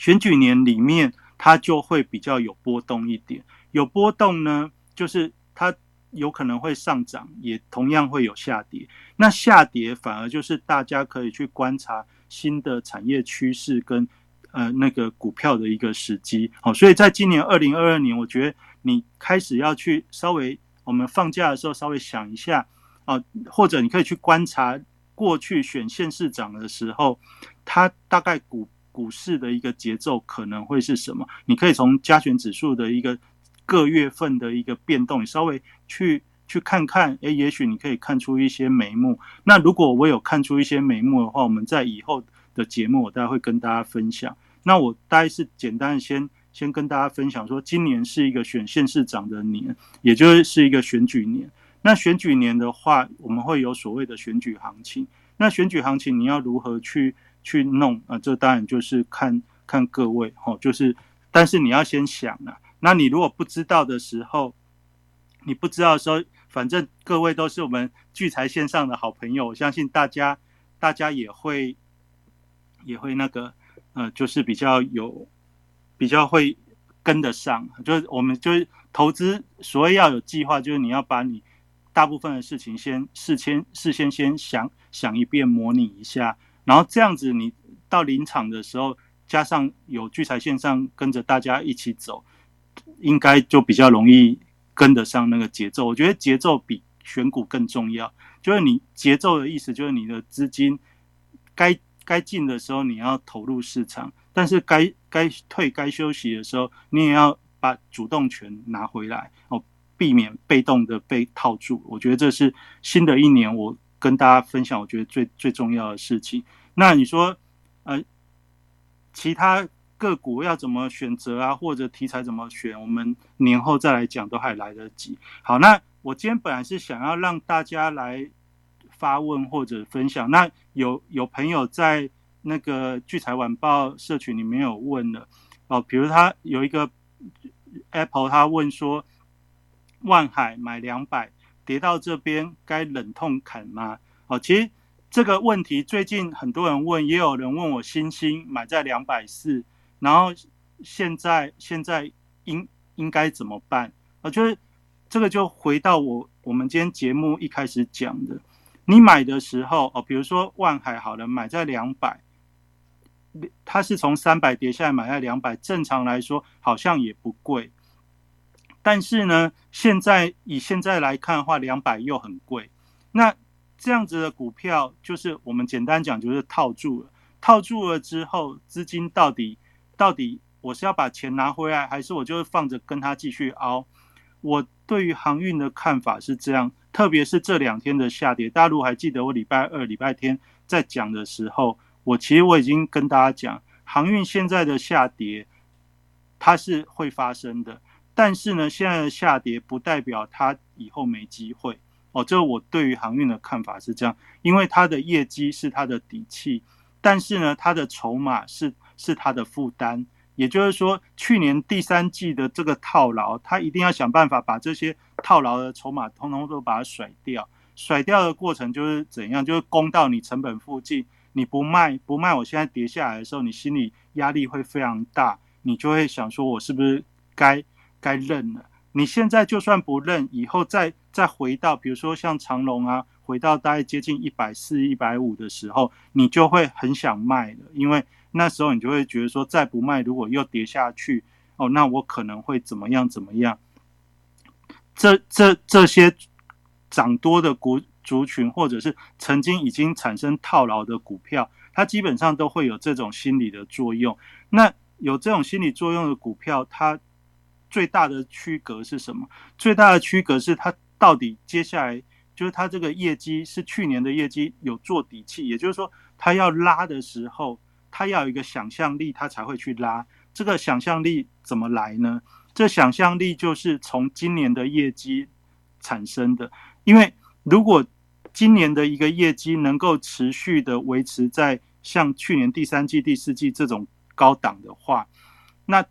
选举年里面，它就会比较有波动一点。有波动呢，就是它有可能会上涨，也同样会有下跌。那下跌反而就是大家可以去观察新的产业趋势跟呃那个股票的一个时机。好，所以在今年二零二二年，我觉得你开始要去稍微我们放假的时候稍微想一下。啊，或者你可以去观察过去选县市长的时候，它大概股股市的一个节奏可能会是什么？你可以从加权指数的一个各月份的一个变动，你稍微去去看看，诶，也许你可以看出一些眉目。那如果我有看出一些眉目的话，我们在以后的节目，我大概会跟大家分享。那我大概是简单的先先跟大家分享说，今年是一个选县市长的年，也就是一个选举年。那选举年的话，我们会有所谓的选举行情。那选举行情你要如何去去弄啊？这当然就是看看各位哈，就是但是你要先想啊。那你如果不知道的时候，你不知道的时候，反正各位都是我们聚财线上的好朋友，我相信大家大家也会也会那个。呃，就是比较有，比较会跟得上，就是我们就是投资，所谓要有计划，就是你要把你大部分的事情先事先事先先想想一遍，模拟一下，然后这样子你到临场的时候，加上有聚财线上跟着大家一起走，应该就比较容易跟得上那个节奏。我觉得节奏比选股更重要，就是你节奏的意思，就是你的资金该。该进的时候你要投入市场，但是该该退该休息的时候，你也要把主动权拿回来哦，避免被动的被套住。我觉得这是新的一年我跟大家分享，我觉得最最重要的事情。那你说，呃，其他个股要怎么选择啊，或者题材怎么选，我们年后再来讲都还来得及。好，那我今天本来是想要让大家来。发问或者分享，那有有朋友在那个聚财晚报社群里面有问了哦，比如他有一个 Apple，他问说，万海买两百跌到这边该忍痛砍吗？哦，其实这个问题最近很多人问，也有人问我星星买在两百四，然后现在现在应应该怎么办？我觉得这个就回到我我们今天节目一开始讲的。你买的时候哦，比如说万海好了，买在两百，它是从三百跌下来买在两百，正常来说好像也不贵。但是呢，现在以现在来看的话，两百又很贵。那这样子的股票，就是我们简单讲，就是套住了。套住了之后，资金到底到底我是要把钱拿回来，还是我就是放着跟它继续熬？我对于航运的看法是这样。特别是这两天的下跌，大家如果还记得我礼拜二、礼拜天在讲的时候，我其实我已经跟大家讲，航运现在的下跌它是会发生的，但是呢，现在的下跌不代表它以后没机会哦。这我对于航运的看法是这样，因为它的业绩是它的底气，但是呢，它的筹码是是它的负担。也就是说，去年第三季的这个套牢，它一定要想办法把这些套牢的筹码通通都把它甩掉。甩掉的过程就是怎样？就是攻到你成本附近，你不卖不卖，我现在跌下来的时候，你心里压力会非常大，你就会想说，我是不是该该认了？你现在就算不认，以后再再回到，比如说像长隆啊，回到大概接近一百四、一百五的时候，你就会很想卖了，因为。那时候你就会觉得说，再不卖，如果又跌下去，哦，那我可能会怎么样怎么样？这这这些涨多的股族群，或者是曾经已经产生套牢的股票，它基本上都会有这种心理的作用。那有这种心理作用的股票，它最大的区隔是什么？最大的区隔是它到底接下来就是它这个业绩是去年的业绩有做底气，也就是说，它要拉的时候。它要有一个想象力，它才会去拉。这个想象力怎么来呢？这想象力就是从今年的业绩产生的。因为如果今年的一个业绩能够持续的维持在像去年第三季、第四季这种高档的话，那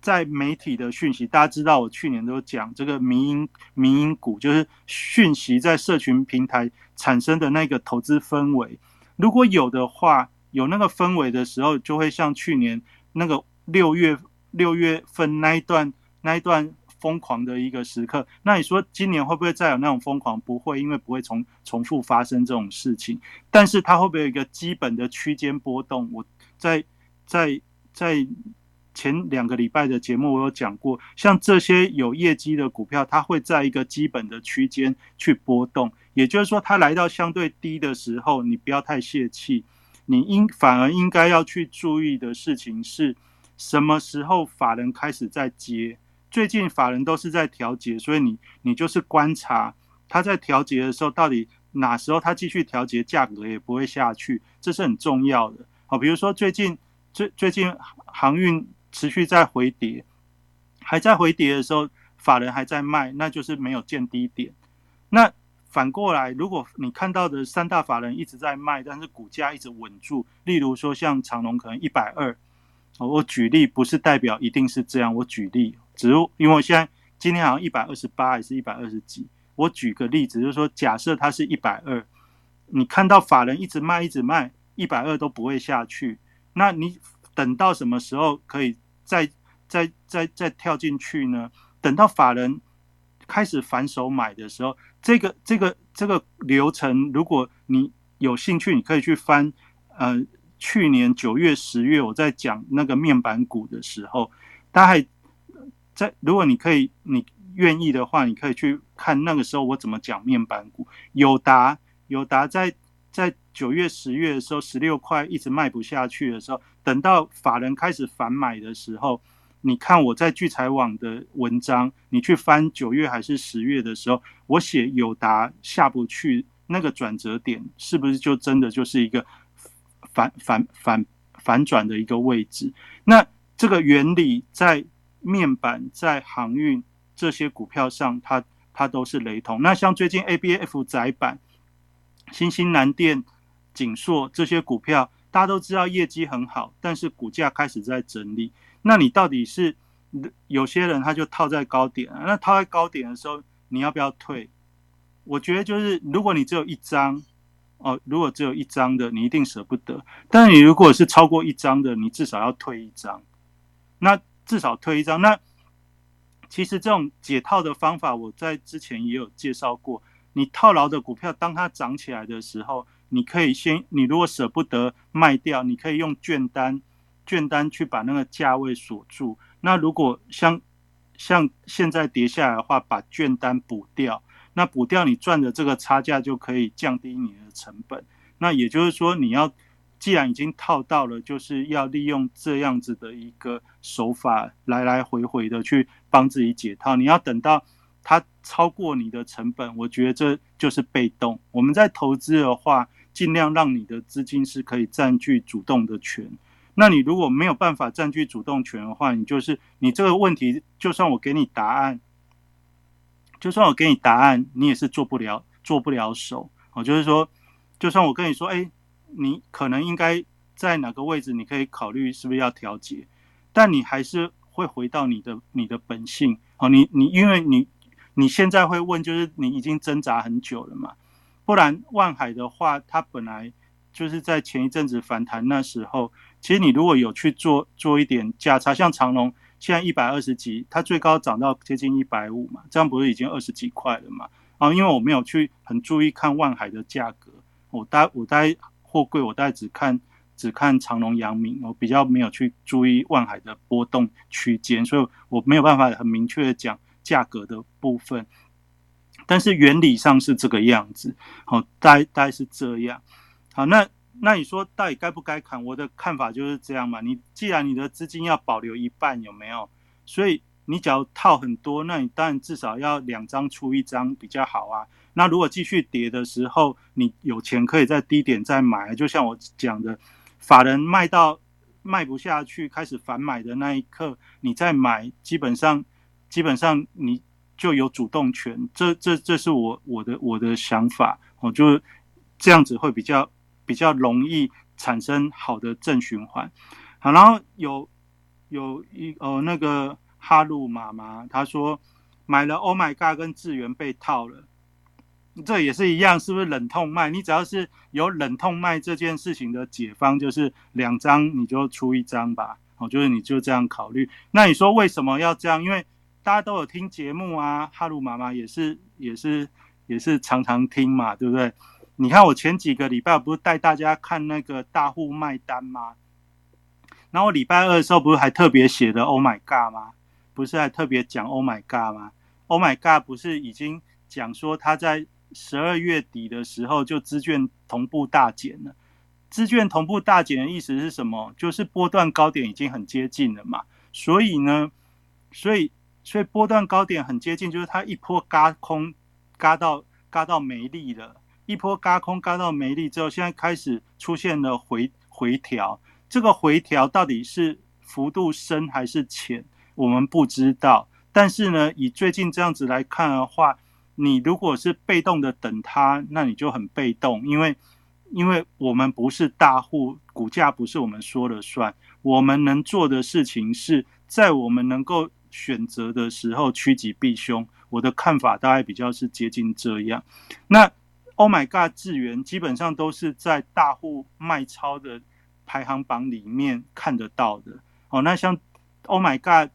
在媒体的讯息，大家知道，我去年都讲这个民营民营股，就是讯息在社群平台产生的那个投资氛围，如果有的话。有那个氛围的时候，就会像去年那个六月六月份那一段那一段疯狂的一个时刻。那你说今年会不会再有那种疯狂？不会，因为不会重重复发生这种事情。但是它会不会有一个基本的区间波动？我在在在前两个礼拜的节目我有讲过，像这些有业绩的股票，它会在一个基本的区间去波动，也就是说，它来到相对低的时候，你不要太泄气，你应反而应该要去注意的事情是，什么时候法人开始在接？最近法人都是在调节，所以你你就是观察他在调节的时候，到底哪时候他继续调节，价格也不会下去，这是很重要的。好，比如说最近最最近航运持续在回跌，还在回跌的时候，法人还在卖，那就是没有见低点。那反过来，如果你看到的三大法人一直在卖，但是股价一直稳住，例如说像长隆可能一百二，我举例不是代表一定是这样，我举例。只是因为我现在今天好像一百二十八还是一百二十几，我举个例子，就是说假设它是一百二，你看到法人一直卖一直卖，一百二都不会下去，那你等到什么时候可以再再再再跳进去呢？等到法人开始反手买的时候，这个这个这个流程，如果你有兴趣，你可以去翻，呃，去年九月十月我在讲那个面板股的时候，大概。在如果你可以，你愿意的话，你可以去看那个时候我怎么讲面板股。友达，友达在在九月、十月的时候，十六块一直卖不下去的时候，等到法人开始反买的时候，你看我在聚财网的文章，你去翻九月还是十月的时候，我写友达下不去那个转折点，是不是就真的就是一个反反反反转的一个位置？那这个原理在。面板在航运这些股票上，它它都是雷同。那像最近 A B F 窄板、新兴南电、景硕这些股票，大家都知道业绩很好，但是股价开始在整理。那你到底是有些人他就套在高点，那套在高点的时候，你要不要退？我觉得就是，如果你只有一张哦，如果只有一张的，你一定舍不得。但是你如果是超过一张的，你至少要退一张。那至少退一张。那其实这种解套的方法，我在之前也有介绍过。你套牢的股票，当它涨起来的时候，你可以先，你如果舍不得卖掉，你可以用券单，券单去把那个价位锁住。那如果像像现在跌下来的话，把券单补掉，那补掉你赚的这个差价就可以降低你的成本。那也就是说，你要。既然已经套到了，就是要利用这样子的一个手法，来来回回的去帮自己解套。你要等到它超过你的成本，我觉得这就是被动。我们在投资的话，尽量让你的资金是可以占据主动的权。那你如果没有办法占据主动权的话，你就是你这个问题，就算我给你答案，就算我给你答案，你也是做不了，做不了手。我就是说，就算我跟你说，哎。你可能应该在哪个位置？你可以考虑是不是要调节，但你还是会回到你的你的本性哦。你你因为你你现在会问，就是你已经挣扎很久了嘛？不然万海的话，它本来就是在前一阵子反弹那时候，其实你如果有去做做一点价差，像长隆现在一百二十几，它最高涨到接近一百五嘛，这样不是已经二十几块了嘛？啊，因为我没有去很注意看万海的价格，我待我待。货柜我大概只看只看长隆、阳明，我比较没有去注意万海的波动区间，所以我没有办法很明确的讲价格的部分。但是原理上是这个样子，好，大概大概是这样。好，那那你说到底该不该砍？我的看法就是这样嘛。你既然你的资金要保留一半，有没有？所以你只要套很多，那你当然至少要两张出一张比较好啊。那如果继续跌的时候，你有钱可以在低点再买，就像我讲的，法人卖到卖不下去，开始反买的那一刻，你再买，基本上基本上你就有主动权。这这这是我我的我的想法，我就这样子会比较比较容易产生好的正循环。好，然后有有一呃那个哈鲁妈妈她说买了 Oh my God 跟智源被套了。这也是一样，是不是冷痛卖？你只要是有冷痛卖这件事情的解方，就是两张你就出一张吧。哦，就是你就这样考虑。那你说为什么要这样？因为大家都有听节目啊，哈鲁妈妈也是也是也是常常听嘛，对不对？你看我前几个礼拜不是带大家看那个大户卖单吗？然后礼拜二的时候不是还特别写的 “Oh my God” 吗？不是还特别讲 “Oh my God” 吗？“Oh my God” 不是已经讲说他在十二月底的时候就资券同步大减了？资券同步大减的意思是什么？就是波段高点已经很接近了嘛。所以呢，所以所以波段高点很接近，就是它一波嘎空，嘎到嘎到没力了，一波嘎空嘎到没力之后，现在开始出现了回回调。这个回调到底是幅度深还是浅，我们不知道。但是呢，以最近这样子来看的话，你如果是被动的等它，那你就很被动，因为因为我们不是大户，股价不是我们说了算。我们能做的事情是在我们能够选择的时候趋吉避凶。我的看法大概比较是接近这样。那 Oh my God，智源基本上都是在大户卖超的排行榜里面看得到的。哦，那像 Oh my God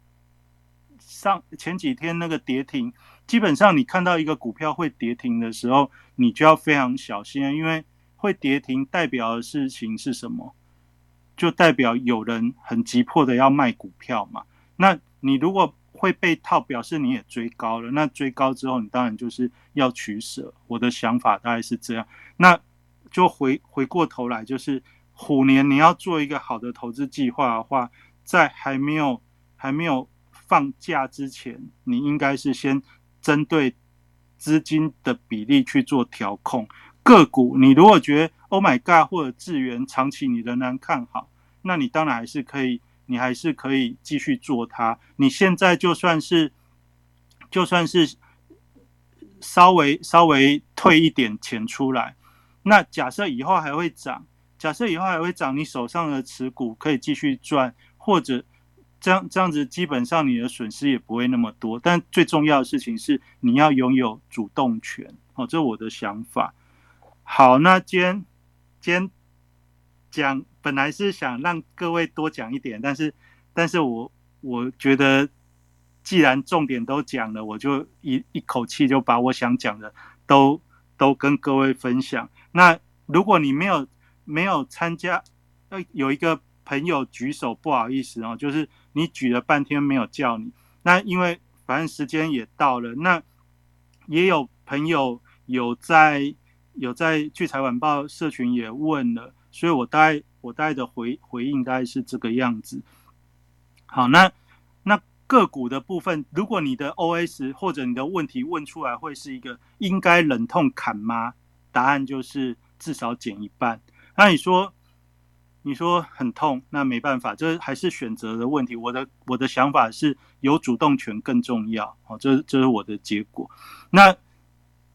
上前几天那个跌停，基本上你看到一个股票会跌停的时候，你就要非常小心，因为会跌停代表的事情是什么？就代表有人很急迫的要卖股票嘛？那你如果会被套，表示你也追高了。那追高之后，你当然就是要取舍。我的想法大概是这样。那就回回过头来，就是虎年你要做一个好的投资计划的话，在还没有还没有放假之前，你应该是先针对资金的比例去做调控。个股，你如果觉得 Oh my God 或者智源长期你仍然看好，那你当然还是可以，你还是可以继续做它。你现在就算是就算是稍微稍微退一点钱出来，那假设以后还会涨，假设以后还会涨，你手上的持股可以继续赚，或者这样这样子，基本上你的损失也不会那么多。但最重要的事情是你要拥有主动权，哦，这是我的想法。好，那今天今天讲本来是想让各位多讲一点，但是但是我我觉得既然重点都讲了，我就一一口气就把我想讲的都都跟各位分享。那如果你没有没有参加，呃，有一个朋友举手，不好意思哦，就是你举了半天没有叫你。那因为反正时间也到了，那也有朋友有在。有在聚财晚报社群也问了，所以我大概我大概的回回应大概是这个样子。好，那那个股的部分，如果你的 OS 或者你的问题问出来会是一个应该忍痛砍吗？答案就是至少减一半。那你说你说很痛，那没办法，这还是选择的问题。我的我的想法是有主动权更重要。哦，这这是我的结果。那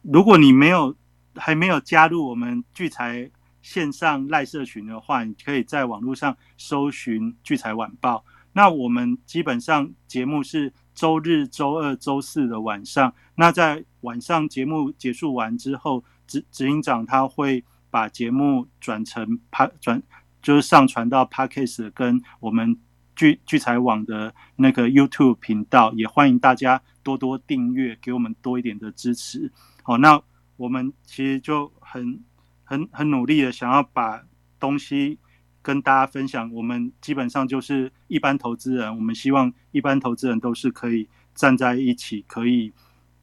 如果你没有。还没有加入我们聚财线上赖社群的话，你可以在网络上搜寻聚财晚报。那我们基本上节目是周日、周二、周四的晚上。那在晚上节目结束完之后，执执行长他会把节目转成趴转，就是上传到 Podcast 跟我们聚聚财网的那个 YouTube 频道。也欢迎大家多多订阅，给我们多一点的支持。好，那。我们其实就很很很努力的想要把东西跟大家分享。我们基本上就是一般投资人，我们希望一般投资人都是可以站在一起，可以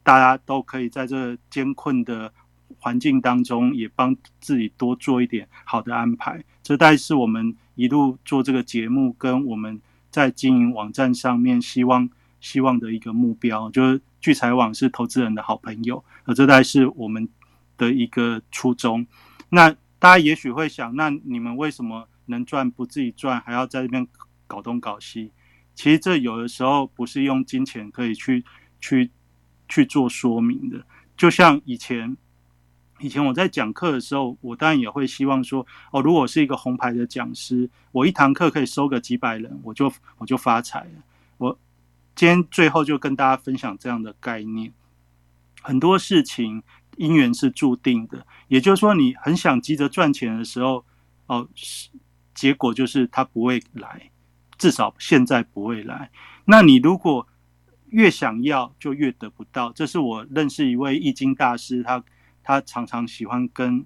大家都可以在这艰困的环境当中，也帮自己多做一点好的安排。这代是我们一路做这个节目，跟我们在经营网站上面希望希望的一个目标，就是。聚财网是投资人的好朋友，而这代是我们的一个初衷。那大家也许会想，那你们为什么能赚不自己赚，还要在这边搞东搞西？其实这有的时候不是用金钱可以去去去做说明的。就像以前以前我在讲课的时候，我当然也会希望说，哦，如果是一个红牌的讲师，我一堂课可以收个几百人，我就我就发财了。我。今天最后就跟大家分享这样的概念，很多事情因缘是注定的，也就是说，你很想急着赚钱的时候，哦，结果就是他不会来，至少现在不会来。那你如果越想要，就越得不到。这是我认识一位易经大师，他他常常喜欢跟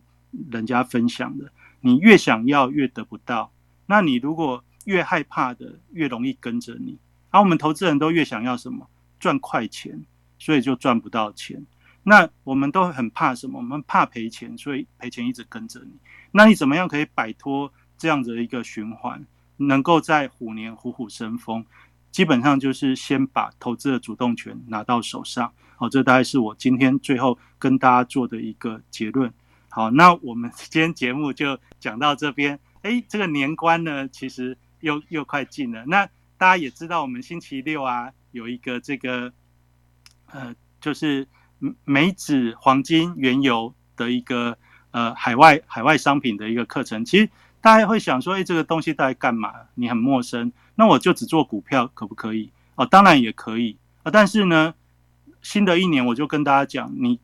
人家分享的。你越想要，越得不到。那你如果越害怕的越容易跟着你。而我们投资人都越想要什么？赚快钱，所以就赚不到钱。那我们都很怕什么？我们怕赔钱，所以赔钱一直跟着你。那你怎么样可以摆脱这样子的一个循环，能够在虎年虎虎生风？基本上就是先把投资的主动权拿到手上。好，这大概是我今天最后跟大家做的一个结论。好，那我们今天节目就讲到这边。哎，这个年关呢，其实又又快进了。那大家也知道，我们星期六啊有一个这个呃，就是美指、黄金、原油的一个呃海外海外商品的一个课程。其实大家会想说，哎，这个东西在干嘛？你很陌生。那我就只做股票，可不可以？哦，当然也可以啊。但是呢，新的一年我就跟大家讲，你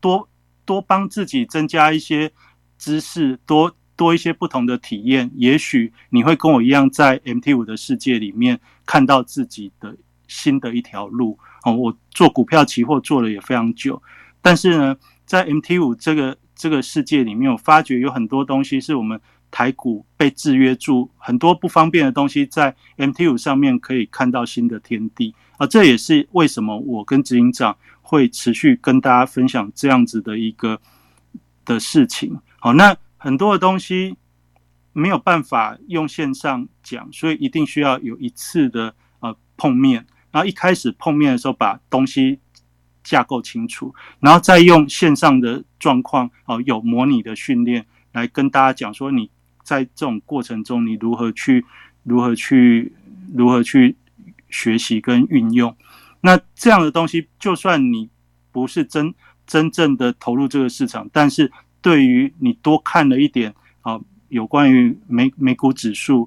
多多帮自己增加一些知识，多多一些不同的体验，也许你会跟我一样，在 MT 五的世界里面看到自己的新的一条路。我做股票期货做了也非常久，但是呢，在 MT 五这个这个世界里面，我发觉有很多东西是我们。台股被制约住，很多不方便的东西在 MT 五上面可以看到新的天地啊！这也是为什么我跟执行长会持续跟大家分享这样子的一个的事情。好，那很多的东西没有办法用线上讲，所以一定需要有一次的呃碰面，然后一开始碰面的时候把东西架构清楚，然后再用线上的状况哦，有模拟的训练来跟大家讲说你。在这种过程中，你如何去、如何去、如何去学习跟运用？那这样的东西，就算你不是真真正的投入这个市场，但是对于你多看了一点啊，有关于美美股指数，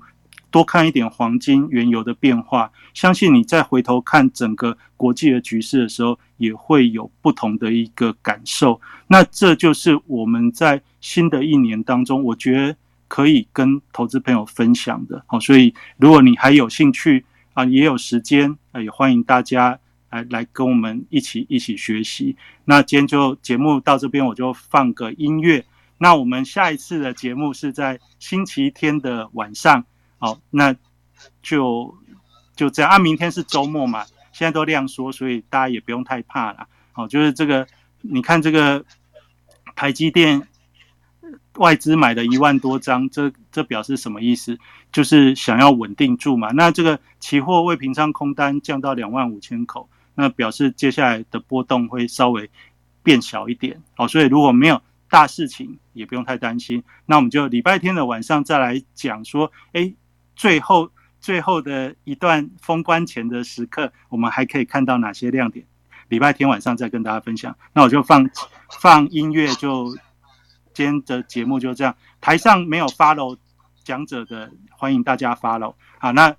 多看一点黄金、原油的变化，相信你再回头看整个国际的局势的时候，也会有不同的一个感受。那这就是我们在新的一年当中，我觉得。可以跟投资朋友分享的，好，所以如果你还有兴趣啊，也有时间啊，也欢迎大家来来跟我们一起一起学习。那今天就节目到这边，我就放个音乐。那我们下一次的节目是在星期天的晚上，好，那就就这样啊。明天是周末嘛，现在都亮说，所以大家也不用太怕了。好，就是这个，你看这个台积电。外资买的一万多张，这这表示什么意思？就是想要稳定住嘛。那这个期货未平仓空单降到两万五千口，那表示接下来的波动会稍微变小一点。好，所以如果没有大事情，也不用太担心。那我们就礼拜天的晚上再来讲说，哎，最后最后的一段封关前的时刻，我们还可以看到哪些亮点？礼拜天晚上再跟大家分享。那我就放放音乐就。今天的节目就这样，台上没有 follow 讲者的，欢迎大家 follow。好，那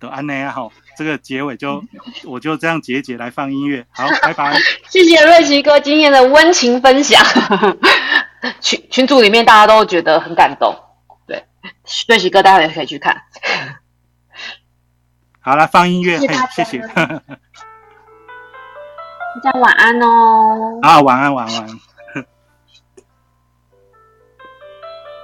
的安内好，这个结尾就 我就这样结结来放音乐。好，拜拜。
谢谢瑞奇哥今天的温情分享，群群组里面大家都觉得很感动。对，瑞奇哥待会也可以去看。
好了，放音乐，谢谢。
大家晚安哦。
啊，晚安，晚安。